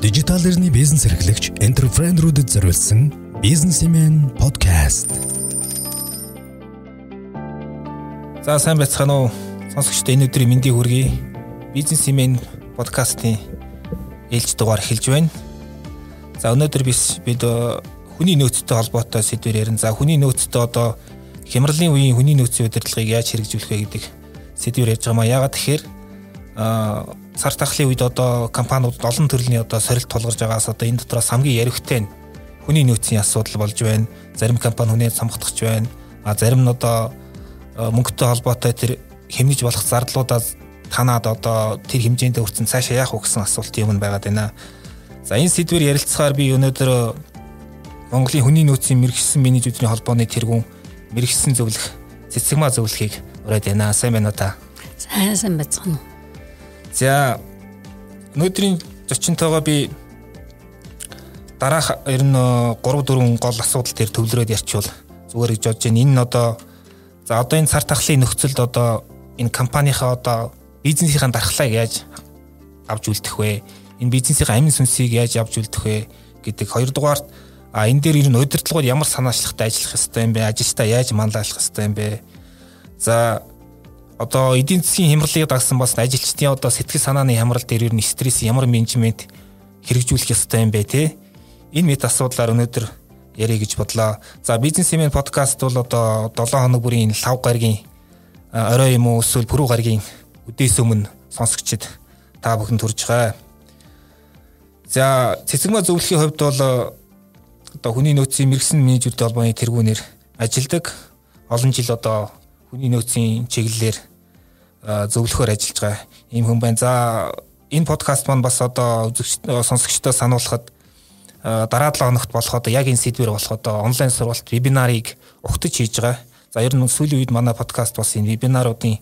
Дижитал эрхний бизнес эрхлэгч энтерпренерүүдэд зориулсан бизнесмен подкаст. За сайн байцгаана уу? Сонсогчдоо энэ өдрийн мэндийг хүргэе. Бизнесмен подкастын ээлж дугаар эхэлж байна. За өнөөдөр bis бид э, хүний нөөцтэй холбоотой сэдвээр ярина. За хүний нөөцтэй одоо хямралын үеийн хүний нөөцийн удирдлагыг яаж хэрэгжүүлэх вэ гэдэг сэдвээр ярьж байгаа маа. Ягаад тэгэхээр а сар тахлын үед одоо компаниуд олон төрлийн одоо сорилт тулгарч байгаас одоо энэ дотроос хамгийн яригтэй нь хүний нөөцийн асуудал болж байна. Зарим компани хүнээ самгатгах байна. А зарим нь одоо мөнгөтэй холбоотой тэр хэмнэж болох зардлуудаа танаад одоо тэр хэмжээнд хүрсэн цаашаа яах вэ гэсэн асуулт юм байгаад байна. За энэ сэдвэр ярилцахаар би өнөөдөр Монголын хүний нөөцийн мэрэгсэн менежүүдийн холбооны тэргүүн мэрэгсэн зөвлөх цэцэгмаа зөвлөхийг ураад байна. Сайн байна уу та? Сайн сайн уу? За өнөөдрийн зочинтойгоо би дараах ер нь 3 4 гол асуудал дээр төвлөрөөд ярьчвал зүгээр гэж бодож байна. Энэ нь одоо за одоо энэ цар тахлын нөхцөлд одоо энэ компанийнхаа одоо бизнесийн дархлааг яаж авч үлдэх вэ? Энэ бизнесийн амин сүнсийг яаж авч үлдэх вэ гэдэг хоёрдугаарт а энэ дээр ер нь удирдлагууд ямар санаачлагтай ажиллах ёстой юм бэ? Ажилтаа яаж манлайлах ёстой юм бэ? За одоо эдийн засгийн хямралыг дагсан бас ажилчдын одоо сэтгэл санааны хямрал дээр ер нь стресс ямар менежмент хэрэгжүүлэх ёстой юм бэ те энэ мэд асуудлаар өнөөдөр ярих гэж бодлоо. За бизнесмен подкаст бол одоо 7 хоног бүрийн лав гаргийн орой юм уу эсвэл пүрэв гаргийн үдээс өмнө сонсогчд та бүхэн төрж байгаа. За цэцэгмаа зөвлөхийн хувьд бол одоо хүний нөөцийн мэрэгсэн менежүүдтэй холбооны тэргүүнээр ажилладаг. Олон жил одоо хүний нөөцийн чиглэлээр зөвлөхөөр ажиллаж байгаа ийм хүн байна. За энэ подкаст маань бас одоо сонсогчдоо сануулхад дараа 7 хоногт болох одоо яг энэ сэдвэр болох одоо онлайн сургалт вебинарыг ухтаж хийж байгаа. За ер нь сүүлийн үед манай подкаст бас энэ вебинаруудын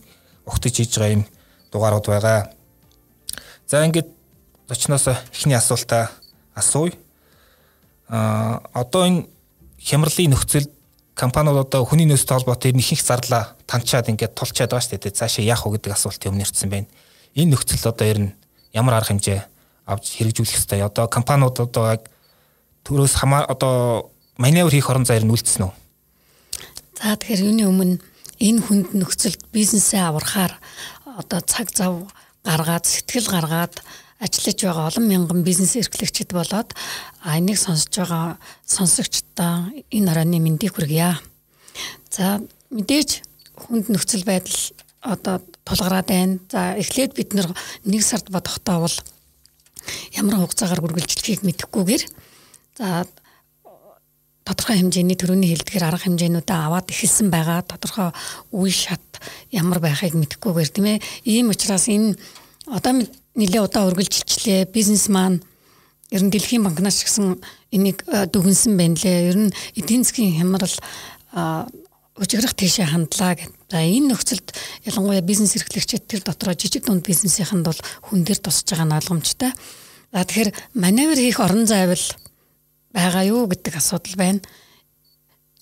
ухтаж хийж байгаа юм дугаарууд байгаа. За ингээд зочноос эхний асуултаа асууя. А одоо энэ хямралын нөхцөлд компаниуд одоо хүний нөөцтэй холбоотой нэг их зарлаа танчаад ингээд тулчаад байгаа шүү дээ. Цаашаа яах вэ гэдэг асуултын өмнө ирсэн байна. Энэ нөхцөл одоо ер нь ямар арга хэмжээ авч хэрэгжүүлэх ёстой. Одоо компаниуд одоо төрөөс хамаа одоо маневр хийх орон зайр нь үлдсэн үү? За тэгэхээр юуны өмнө энэ хүнд нөхцөлд бизнесээ аврахаар одоо цаг зав гаргаад сэтгэл гаргаад ажиллаж байгаа олон мянган бизнес эрхлэгчид болоод энийг сонсож байгаа сонсогчдоо энэ оройны мэндийг хүргье. За мэдээж хүнд нөхцөл байдал одоо тулгараад байна. За эхлээд бид нэг сард бодохдоо бол ямар хугацаагаар үргэлжлэхийг мэдэхгүйгээр за тодорхой хэмжээний төрөний хэлдгэр арга хэмжээнүүдээ аваад эхэлсэн байгаа. Тодорхой үе шат ямар байхыг мэдэхгүйгээр тийм ээ. Ийм учраас энэ одоо нэлээ удаа үргэлжилчлээ. Бизнес маань ер нь Дэлхийн банкнаас гисэн энийг дүгнсэн байна лээ. Ер нь эдийн засгийн хямрал өчиграх тийшээ хандлаа гэв. За энэ нөхцөлд ялангуяа бизнес эрхлэгчид тэр дотроо жижиг дунд бизнесийнхэнд бол хүн дээр тусаж байгаа нь ойлгомжтой. За тэгэхээр маневр хийх орон зайвал байгаа юу гэдэг асуудал байна.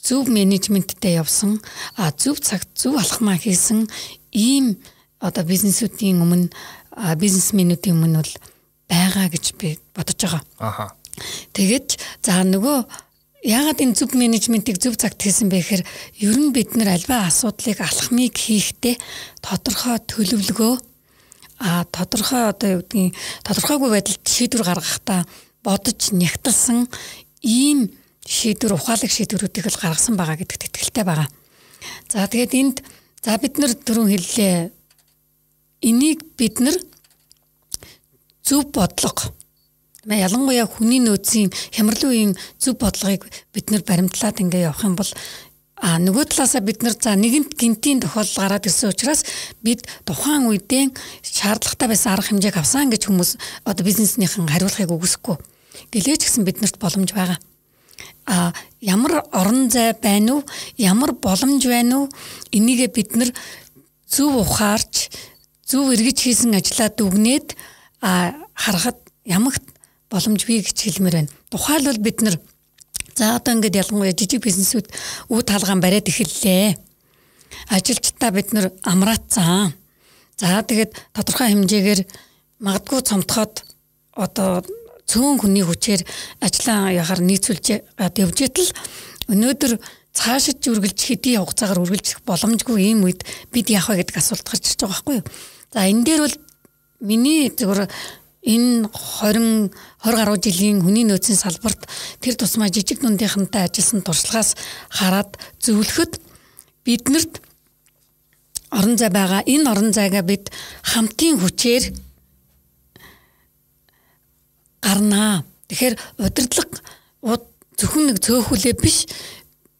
Зөв менежменттэй явсан, зөв цагт зөв алхмаа хийсэн ийм одоо бизнесүүдийн өмнө бизнесменүүдийн өмнө бол байгаа гэж би бодож байгаа. Аха. Тэгэд за нөгөө яагаад энэ зөв менежментийг зөв цагт хийсэн бэ гэхээр ер нь бид нар альва асуудлыг алхмыг хийхдээ тодорхой төлөвлөгөө а тодорхой одоо юу гэдгийг тодорхойгүй байдалд шийдвэр гаргахдаа бодож нягтлсан ийм шийдвэр ухаалаг шийдвэрүүдийг л гаргасан байгаа гэдэгт итгэлтэй байгаа. За тэгээд энд за бид нар түрүүн хэллээ энийг бид нар зөв бодлого ялангуяа хүний нөөцийн хямралын үеийн зөв бодлогыг бид нар баримтлаад ингээ явах юм бол а нөгөө талаасаа бид нар за нэгэнт гинтийн тохиолдол гараад ирсэн учраас бид тухайн үедээ шаардлагатай байсан арга хэмжээг авсан гэж хүмүүс одоо бизнеснийхэн хариулахыг үгүйсэхгүй. Гэлээч гэсэн биднэрт боломж байгаа. А ямар орон зай байна уу? Ямар боломж байна уу? Энийгээ бид нар зөв ухаарч зөв эргэж хийсэн ажлаа дүгнээд харахад ямагт боломж бий гэж хэлмээр байна. Тухайлбал бид нар за одоо ингээд ялангуяа жижиг бизнесүүд үе талгаан бариад эхэллээ. Ажилчдаа бид нар амраацсан. За тэгээд тодорхой хэмжээгээр магадгүй цомтоход одоо цөөн хүний хүчээр ажиллаа яхаар нийцүүлж явж итэл өнөөдөр цаашид үргэлж хэдий хугацаагаар үргэлжлэх боломжгүй ийм үед бид яах вэ гэдэг асуулт гарч ирж байгаа байхгүй юу. За энэ дээр бол миний зөвхөн энэ 20 20 гаруй жилийн хүний нөөцийн салбарт тэр тусмаа жижиг дундийнхантай ажилласан туршлагаас хараад зөвлөхөд биднэрт орон зай байгаа энэ орон зайгаа бид хамтын хүчээр гарнаа. Тэгэхээр удирдлага зөвхөн нэг цөөхүлээ биш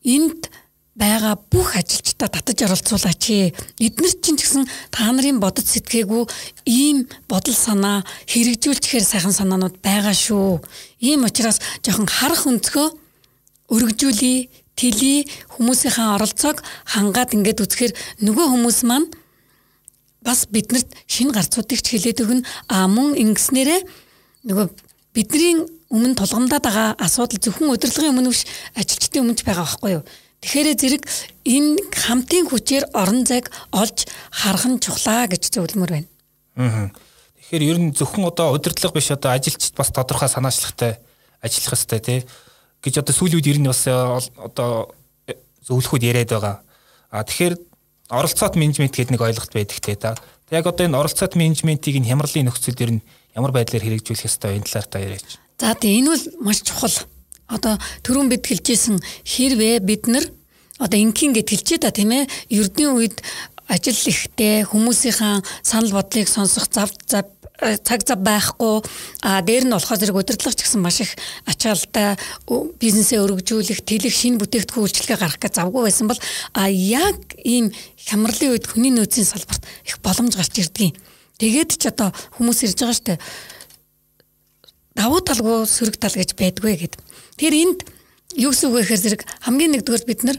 энд байгаа бүх ажилчдаа татаж оролцуулаач. Эдгээр чинь ч гэсэн та нарын бодож сэтгээгүү ийм бодол санаа хэрэгжүүлчихээр сайхан санаанууд байгаа шүү. Ийм учраас жоохон харах өнцгөө өргөжүүлээ, тэлий хүмүүсийн оролцоог хангаад ингээд үзэхээр нөгөө хүмүүс маань бас биднэрт шинэ гарцуудыг ч хэлээд өгнө. А мөн ингэснээрээ нөгөө бидний өмнө тулгамдаад байгаа асуудал зөвхөн удирдлагын өмнө биш ажилчдын өмнө ч байгаа байхгүй юу. Тэгэхээр зэрэг энэ хамтын хүчээр орон зайг олж харах нь чухлаа гэж зөвлөмөр байна. Аа. Тэгэхээр ер нь зөвхөн одоо удирдлага биш одоо ажилчид бас тодорхой санаачлагтай ажиллах хэрэгтэй тий гэж одоо сүүлийн үед ер нь бас одоо зөвлөхүүд яриад байгаа. А тэгэхээр оролцоот менежмент гэдэг нэг ойлголт байдаг те та. Яг одоо энэ оролцоот менежментийг нь хямралын нөхцөл ер нь ямар байдлаар хэрэгжүүлэх ёстой энэ талаар та яриач. За тийм энэ бол маш чухал. Одоо түрүүн бид хэлжсэн хэрвээ бид нар одоо инкин гэд хэлчихэ та тийм ээ ердийн үед ажил ихтэй хүмүүсийн санал бодлыг сонсох зав зав э, цаг зав байхгүй а дээр нь болохоор зэрэг удирдлагч гэсэн маш их ачаалтай бизнесээ өргөжүүлэх тэлэх шинэ бүтээгдэхүүн үйлчлэгээ гаргах гэж завгүй байсан бол а яг ийм хямралын үед хүний нөөцийн салбарт их боломж гарч ирдгийг. Тэгээд ч одоо хүмүүс ирж байгаа штэ давуу талгүй сөрөг тал гэж байдгүй гэд. Тэр энд юу гэсэн үг вэ гэхээр зэрэг хамгийн нэгдүгээр бид нар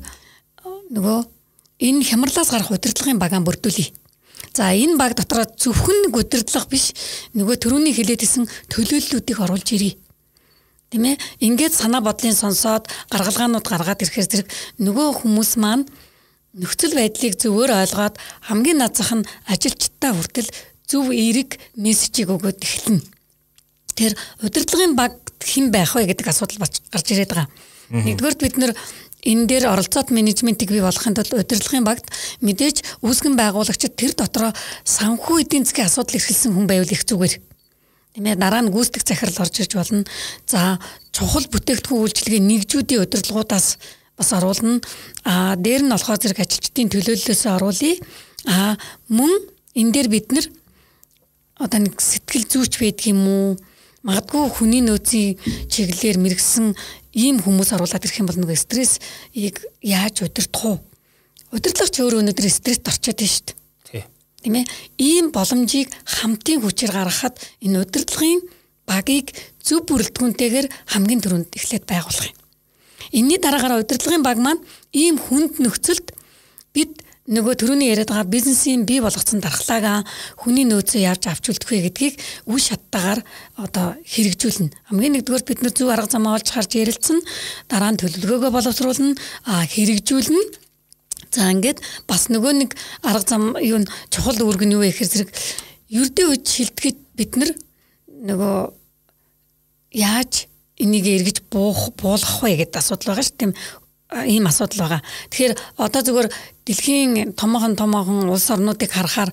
нөгөө энэ хямралаас гарах удирдлагын багаан бүрдүүлье. За энэ баг дотор зөвхөн удирдлага биш нөгөө төрөний хилээдсэн төлөөллүүдийг оруулж ирье. Тэ мэ? Ингээд санаа бодлын сонсоод гаргалгаанууд гаргаад ирэхээр зэрэг нөгөө хүмүүс маань нөхцөл байдлыг зөвөр ойлгоод хамгийн над зах нь ажилчдаа хүртэл зөв эерэг мессежийг өгөөд эхэлнэ тэр удирдлагын баг хэн байх вэ гэдэг асуудал гарч ирээд байгаа. Нэгдүгээр бид нэр энэ дээр оролцоод менежментийг бий болгохын тулд удирдлагын багт мэдээж үүсгэн байгуулагчид тэр дотроо санхүү эдийн засгийн асуудал эрхэлсэн хүн байвал их зүгээр. Тиймээ дараа нь гүйцэтгэх захирал орж ирж болно. За чухал бүтээгдэхүүн үйлчилгээ нэгжүүдийн удирдлагуудаас бас оруулна. А дээр нь болохоор зэрэг ажилчдын төлөөллөөсөө оруулъя. А мөн энэ дээр бид нар одоо нэг сэтгэл зүйч байдаг юм уу? магадгүй хүний нөөцийн чиглэлээр мэрэгсэн ийм хүмүүс оруулаад ирэх юм бол нөгөө стрессийг яаж удирдах вэ? Удирдлагч өөрөө өнөөдөр стресст орчод байна шүү дээ. Тийм ээ. Ийм боломжийг хамтын хүчээр гаргахад энэ удирдлагын багийг зөв бүрэлдэхүүнтэйгээр хамгийн түрүүнд эхлээд байгуулах юм. Энийний дараагаар удирдлагын баг маань ийм хүнд нөхцөлд бид нөгөө төрөний яриад байгаа бизнесийн бий болгоцсон дархлаагаа хүний нөөцөө яаж авч үлдэх вэ гэдгийг үе шаттайгаар одоо хэрэгжүүлнэ. Хамгийн нэгдүгээр бид нар зөв арга замаа олж харж ярилцсан. Дараа нь төлөвлөгөөгөө боловсруулна, хэрэгжүүлнэ. За ингээд бас нөгөө нэг арга зам юу н чухал үүрэг нь юу вэ гэхээр зэрэг ердөө үеч шилдэхэд бид нар нөгөө яаж энийг эргэж буух буулгах вэ гэдэг асуудал байгаа шүү дээ ийм асуудал байгаа. Тэгэхээр одоо зүгээр дэлхийн томоохон томоохон улс орнуудыг харахаар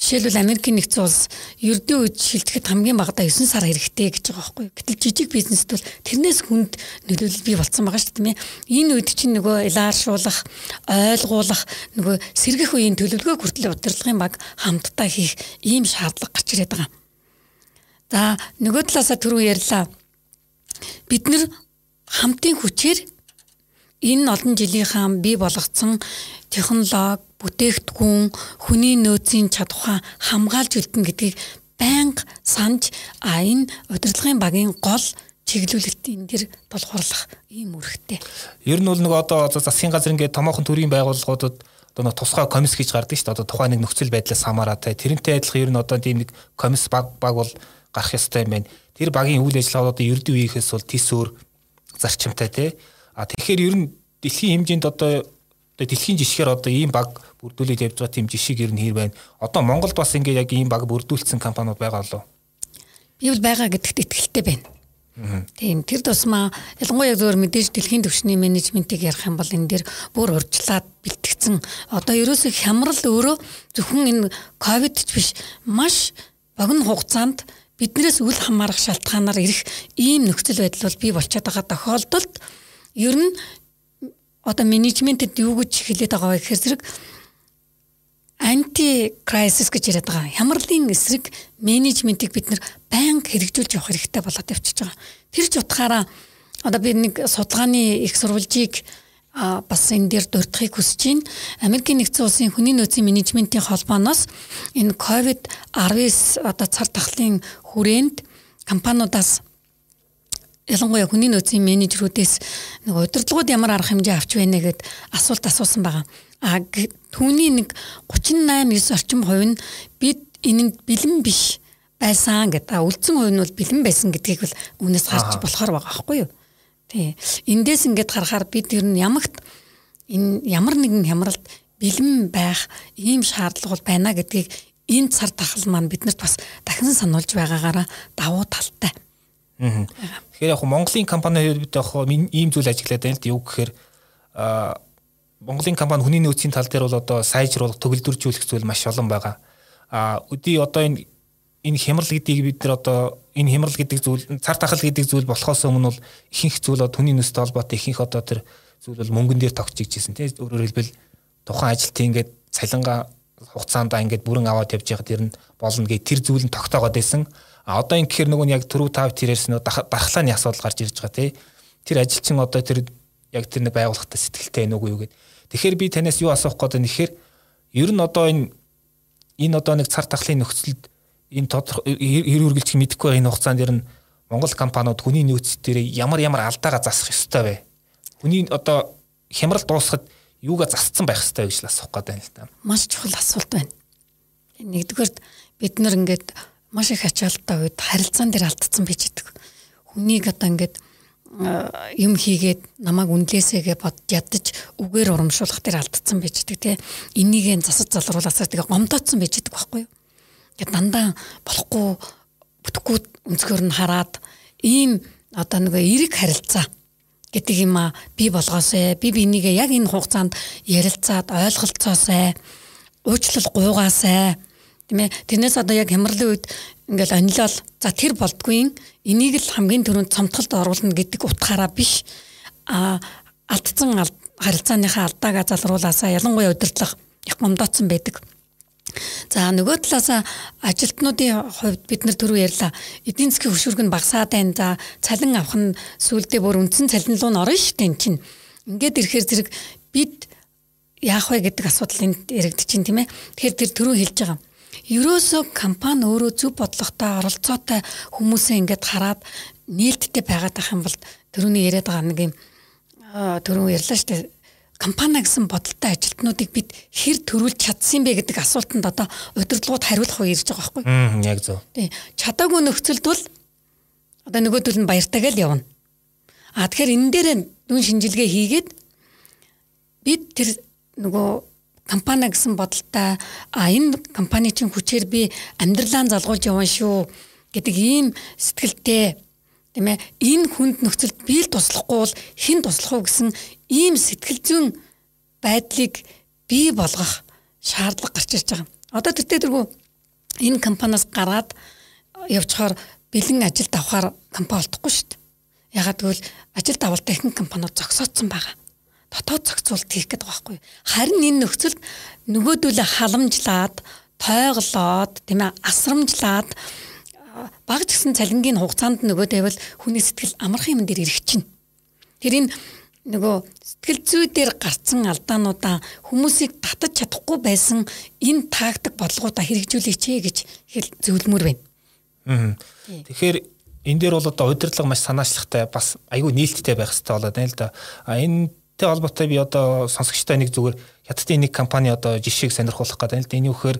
жишээлбэл Америкийн нэгдсэн улс ердөө үед шилжихэд хамгийн багадаа 9 сар хэрэгтэй гэж байгаа байхгүй. Гэтэл жижиг бизнест бол тэрнээс хүнд нөлөөлөл бий болцсон байгаа шүү дээ. Энэ үед чинь нөгөө илааршуулах, ойлгуулах, нөгөө сэргэх үеийн төлөвлөгөө хүртэл удирдлагын баг хамтдаа хийх ийм шаардлага гарч ирээд байгаа. За нөгөө талаасаа түрүү ярьлаа. Бид нэр хамтын хүчээр энэ олон жилийнхаа бий болгоцсон технологи, бүтээгдэхүүн, хүний нөөцийн чадвараа хамгаалж үлдэн гэдгийг байнга санаж а энэ удирдлагын багийн гол чиглүүлэлт энэ дэр тулгуурлах ийм үүрэгтэй. Ер нь бол нэг одоо засгийн газар ингээд томоохон төрийн байгууллагуудад одоо нэг тусгай комисс гэж гардаг шүү дээ. Одоо тухайн нэг нөхцөл байдлаас хамаараа те тэрнтэй адилхан ер нь одоо тийм нэг комисс баг баг бол гарах ёстой юм байна. Тэр багийн үйл ажиллагаа одоо ердөө үеийнхээс бол тис өөр зарчимтай те А тэгэхээр ер нь дэлхийн хэмжээнд одоо одоо дэлхийн жишгээр одоо ийм баг бүрдүүлээд явж байгаа тийм жишийг ер нь хэр байна. Одоо Монголд бас ингээд яг ийм баг бүрдүүлсэн компаниуд байгаа болов. би бол байгаа гэдэгт итгэлтэй байна. Тийм тэр тусмаа ялангуяа зөвөр мэдээж дэлхийн түвшний менежментийг ярих юм бол энэ дэр бүр урьдчилаад бэлтгэгдсэн. Одоо ерөөсөө хямрал өөрөө зөвхөн энэ ковид ч биш маш богино хугацаанд биднээс үл хамаарах шалтгаанаар ирэх ийм нөхцөл байдал бол бий болчиход байгаа тохиолдолд ер нь одоо менежментэд юу гэж хэлээд байгаа вэ гэхээр зэрэг анти кризис гэж яриад байгаа. Хямралын эсрэг менежментийг бид нэр байнга хэрэгжүүлж явах хэрэгтэй болоод явчихж байгаа. Тэр ч утгаараа одоо би нэг судалгааны их сурвалжийг а бас энэ дээр дурдахыг хүсэж байна. Америкийн нэгдсэн улсын хүний нөөцийн менежментийн холбооноос энэ ковид 19 одоо цар тахлын хүрээнд компаниудаас ялангуяа хүний нөөцийн менежерүүдээс нэг удирдлагууд ямар арга хэмжээ авч байна гэд асуулт асуусан байгаа. А түүний нэг 38 9 орчим хувь нь бид энэнд бэлэн биш байсан гэдэг. А үлдсэн хувь нь бол бэлэн байсан гэдгийг бол үнээс гарч болохоор байгаа байхгүй юу? Тий. Эндээс ингээд харахаар бид ер нь ямагт энэ ямар нэгэн хямралд бэлэн байх ийм шаардлага бол байна гэдгийг энэ цар тахал маань биднэрт бас дахин сануулж байгаагаараа давуу талтай. Тэгэхээр яг Монголын компаниуд яг ийм зүйл ажиглаад байна л да юу гэхээр Монголын компани хүний нөөцийн тал дээр бол одоо сайжруулах, төгөлдржүүлэх зүйл маш олон байгаа. А өдий одоо энэ энэ хямрал гэдгийг бид нар одоо энэ хямрал гэдэг зүйл цар тахал гэдэг зүйл болохоос өмнө бол ихэнх зүйл одоо хүний нөөцтэй холбоотой ихэнх одоо тэр зүйл бол мөнгөн дээр тогтж ижсэн тийм өөрөөр хэлбэл тухайн ажилтны ингээд цалингаа хугацаанд ингээд бүрэн аваад явж байхад тэр нь болно гэх тэр зүйл нь тогтоогод байсан. А одоо энэ гэхээр нөгөө яг түрүү тав тэрээс нөө дархлааны асуудал гарч ирж байгаа тийм тэр ажилчин одоо тэр яг тэр нэг байгууллагатай сэтгэлтэй нүг юу гэдэг Тэгэхээр би танаас юу асуух гээд байна гэхээр ер нь одоо энэ энэ одоо нэг цар тахлын нөхцөлд энэ тодорхой хэр үргэлжлэх мэдэхгүй энэ хугацаанд ер нь Монгол компаниуд хүний нөөц дээр ямар ямар алдаагаа засах ёстой вэ? Хүний одоо хямрал дуусахад юугаа засцсан байх ёстой гэж л асуух гээд байна л та. Маш чухал асуулт байна. Нэгдүгээр бид нар ингээд маш их ачаалттай үед харилцаан дээр алдсан байж идэг. Хүнийг одоо ингээд юм хийгээд намайг үнлээсээгээ бод ядаж үгээр урамшуулах дээр алдсан байж байгаа те энийг нь засаж залруулаасаа тэгээ гомдоодсон байж байгаа байхгүй юу тэгээ дандаа болохгүй бүтэхгүй өнцгөр нь хараад ийм одоо нэг эрэг харилцаа гэдэг юм а би болгоосай би бинийгээ яг энэ хугацаанд ярилцаад ойлголцоосай уучлал гуйгаасай тийм ээ тэрнээс одоо яг хямралын үед ингээл онилол за тэр болдгүй энийг л хамгийн түрүүнд цомтголд оруулна гэдэг утгаараа биш а алдсан харилцааныхаа алдаагаа залруулаасаа ялангуяа удирдлага их гомдоцсон байдаг. За нөгөө талаас ажилтнуудын хувьд бид нар түрүү ярьлаа. Эдийн засгийн хөшүүрг нь багасаад байна. За цалин авах нь сүулдэ бүр үндсэн цалин руу н орно шүү дээ чинь. Ингээд ирэхээр зэрэг бид яах вэ гэдэг асуудал энд яригдчих чинь тийм ээ. Тэгэхээр тэр түрүү хэлж байгаа ерөөсөө компани өөрөө зөв бодлоготой оролцоотой хүмүүсээ ингээд хараад нээлттэй байгаад байх юм бол төрөний яриад байгаа нэг юм төрөө ярьлаа шүү дээ компани гэсэн бодолтой ажилтнуудыг бид хэр төрүүлж чадсан бэ гэдэг асуултанд одоо удирдлагууд хариулах үе ирж байгаа байхгүй юу? Яг зөв. Тий. Чадаагүй нөхцөлд бол одоо нөгөөдөл нь баяртайгаа л явна. А тэгэхээр энэ дээр дүн шинжилгээ хийгээд бид тэр нөгөө компани гэсэн бодолтой а энэ компани чинь хүчээр би амьдралаа залгуулж явна шүү гэдэг ийм сэтгэлтэй тийм ээ энэ хүнд нөхцөлд би л туслахгүй бол хэн туслах уу гэсэн ийм сэтгэл зүйн байдлыг бий болгох шаардлага гарч ирж байгаа. Одоо тэртээ дэргүү энэ компаниас гараад явчихаар бэлэн ажилд авахар компани олдохгүй шүү дээ. Ягаад гэвэл ажилд авалтай ихэнх компаниуд зогсоодсон байгаа дотоод зохицуулт хийх гэдэг байхгүй. Харин энэ нөхцөлд нөгөөдөлөө халамжлаад, тойглоод, тийм ээ, асрамжлаад баг гэсэн цалингийн хугацаанд нөгөө байвал хүний сэтгэл амархан юм дээр ирэх чинь. Тэр энэ нөгөө сэтгэл зүй дээр гарцсан алдаануудаа хүмүүсийг татаж чадахгүй байсан энэ тактик бодлогоудаа хэрэгжүүлээч гэж хэл зөвлөмөр байна. Аа. Тэгэхээр энэ дээр бол одоо удирдлага маш санаачлагтай бас айгүй нээлттэй байх хэрэгтэй болоод байна л да. А энэ Тэ холбоотой би одоо сонсогчтой нэг зүгээр хятадын нэг компани одоо жишээг сонирхуулах гэдэг л да. Энэ үхээр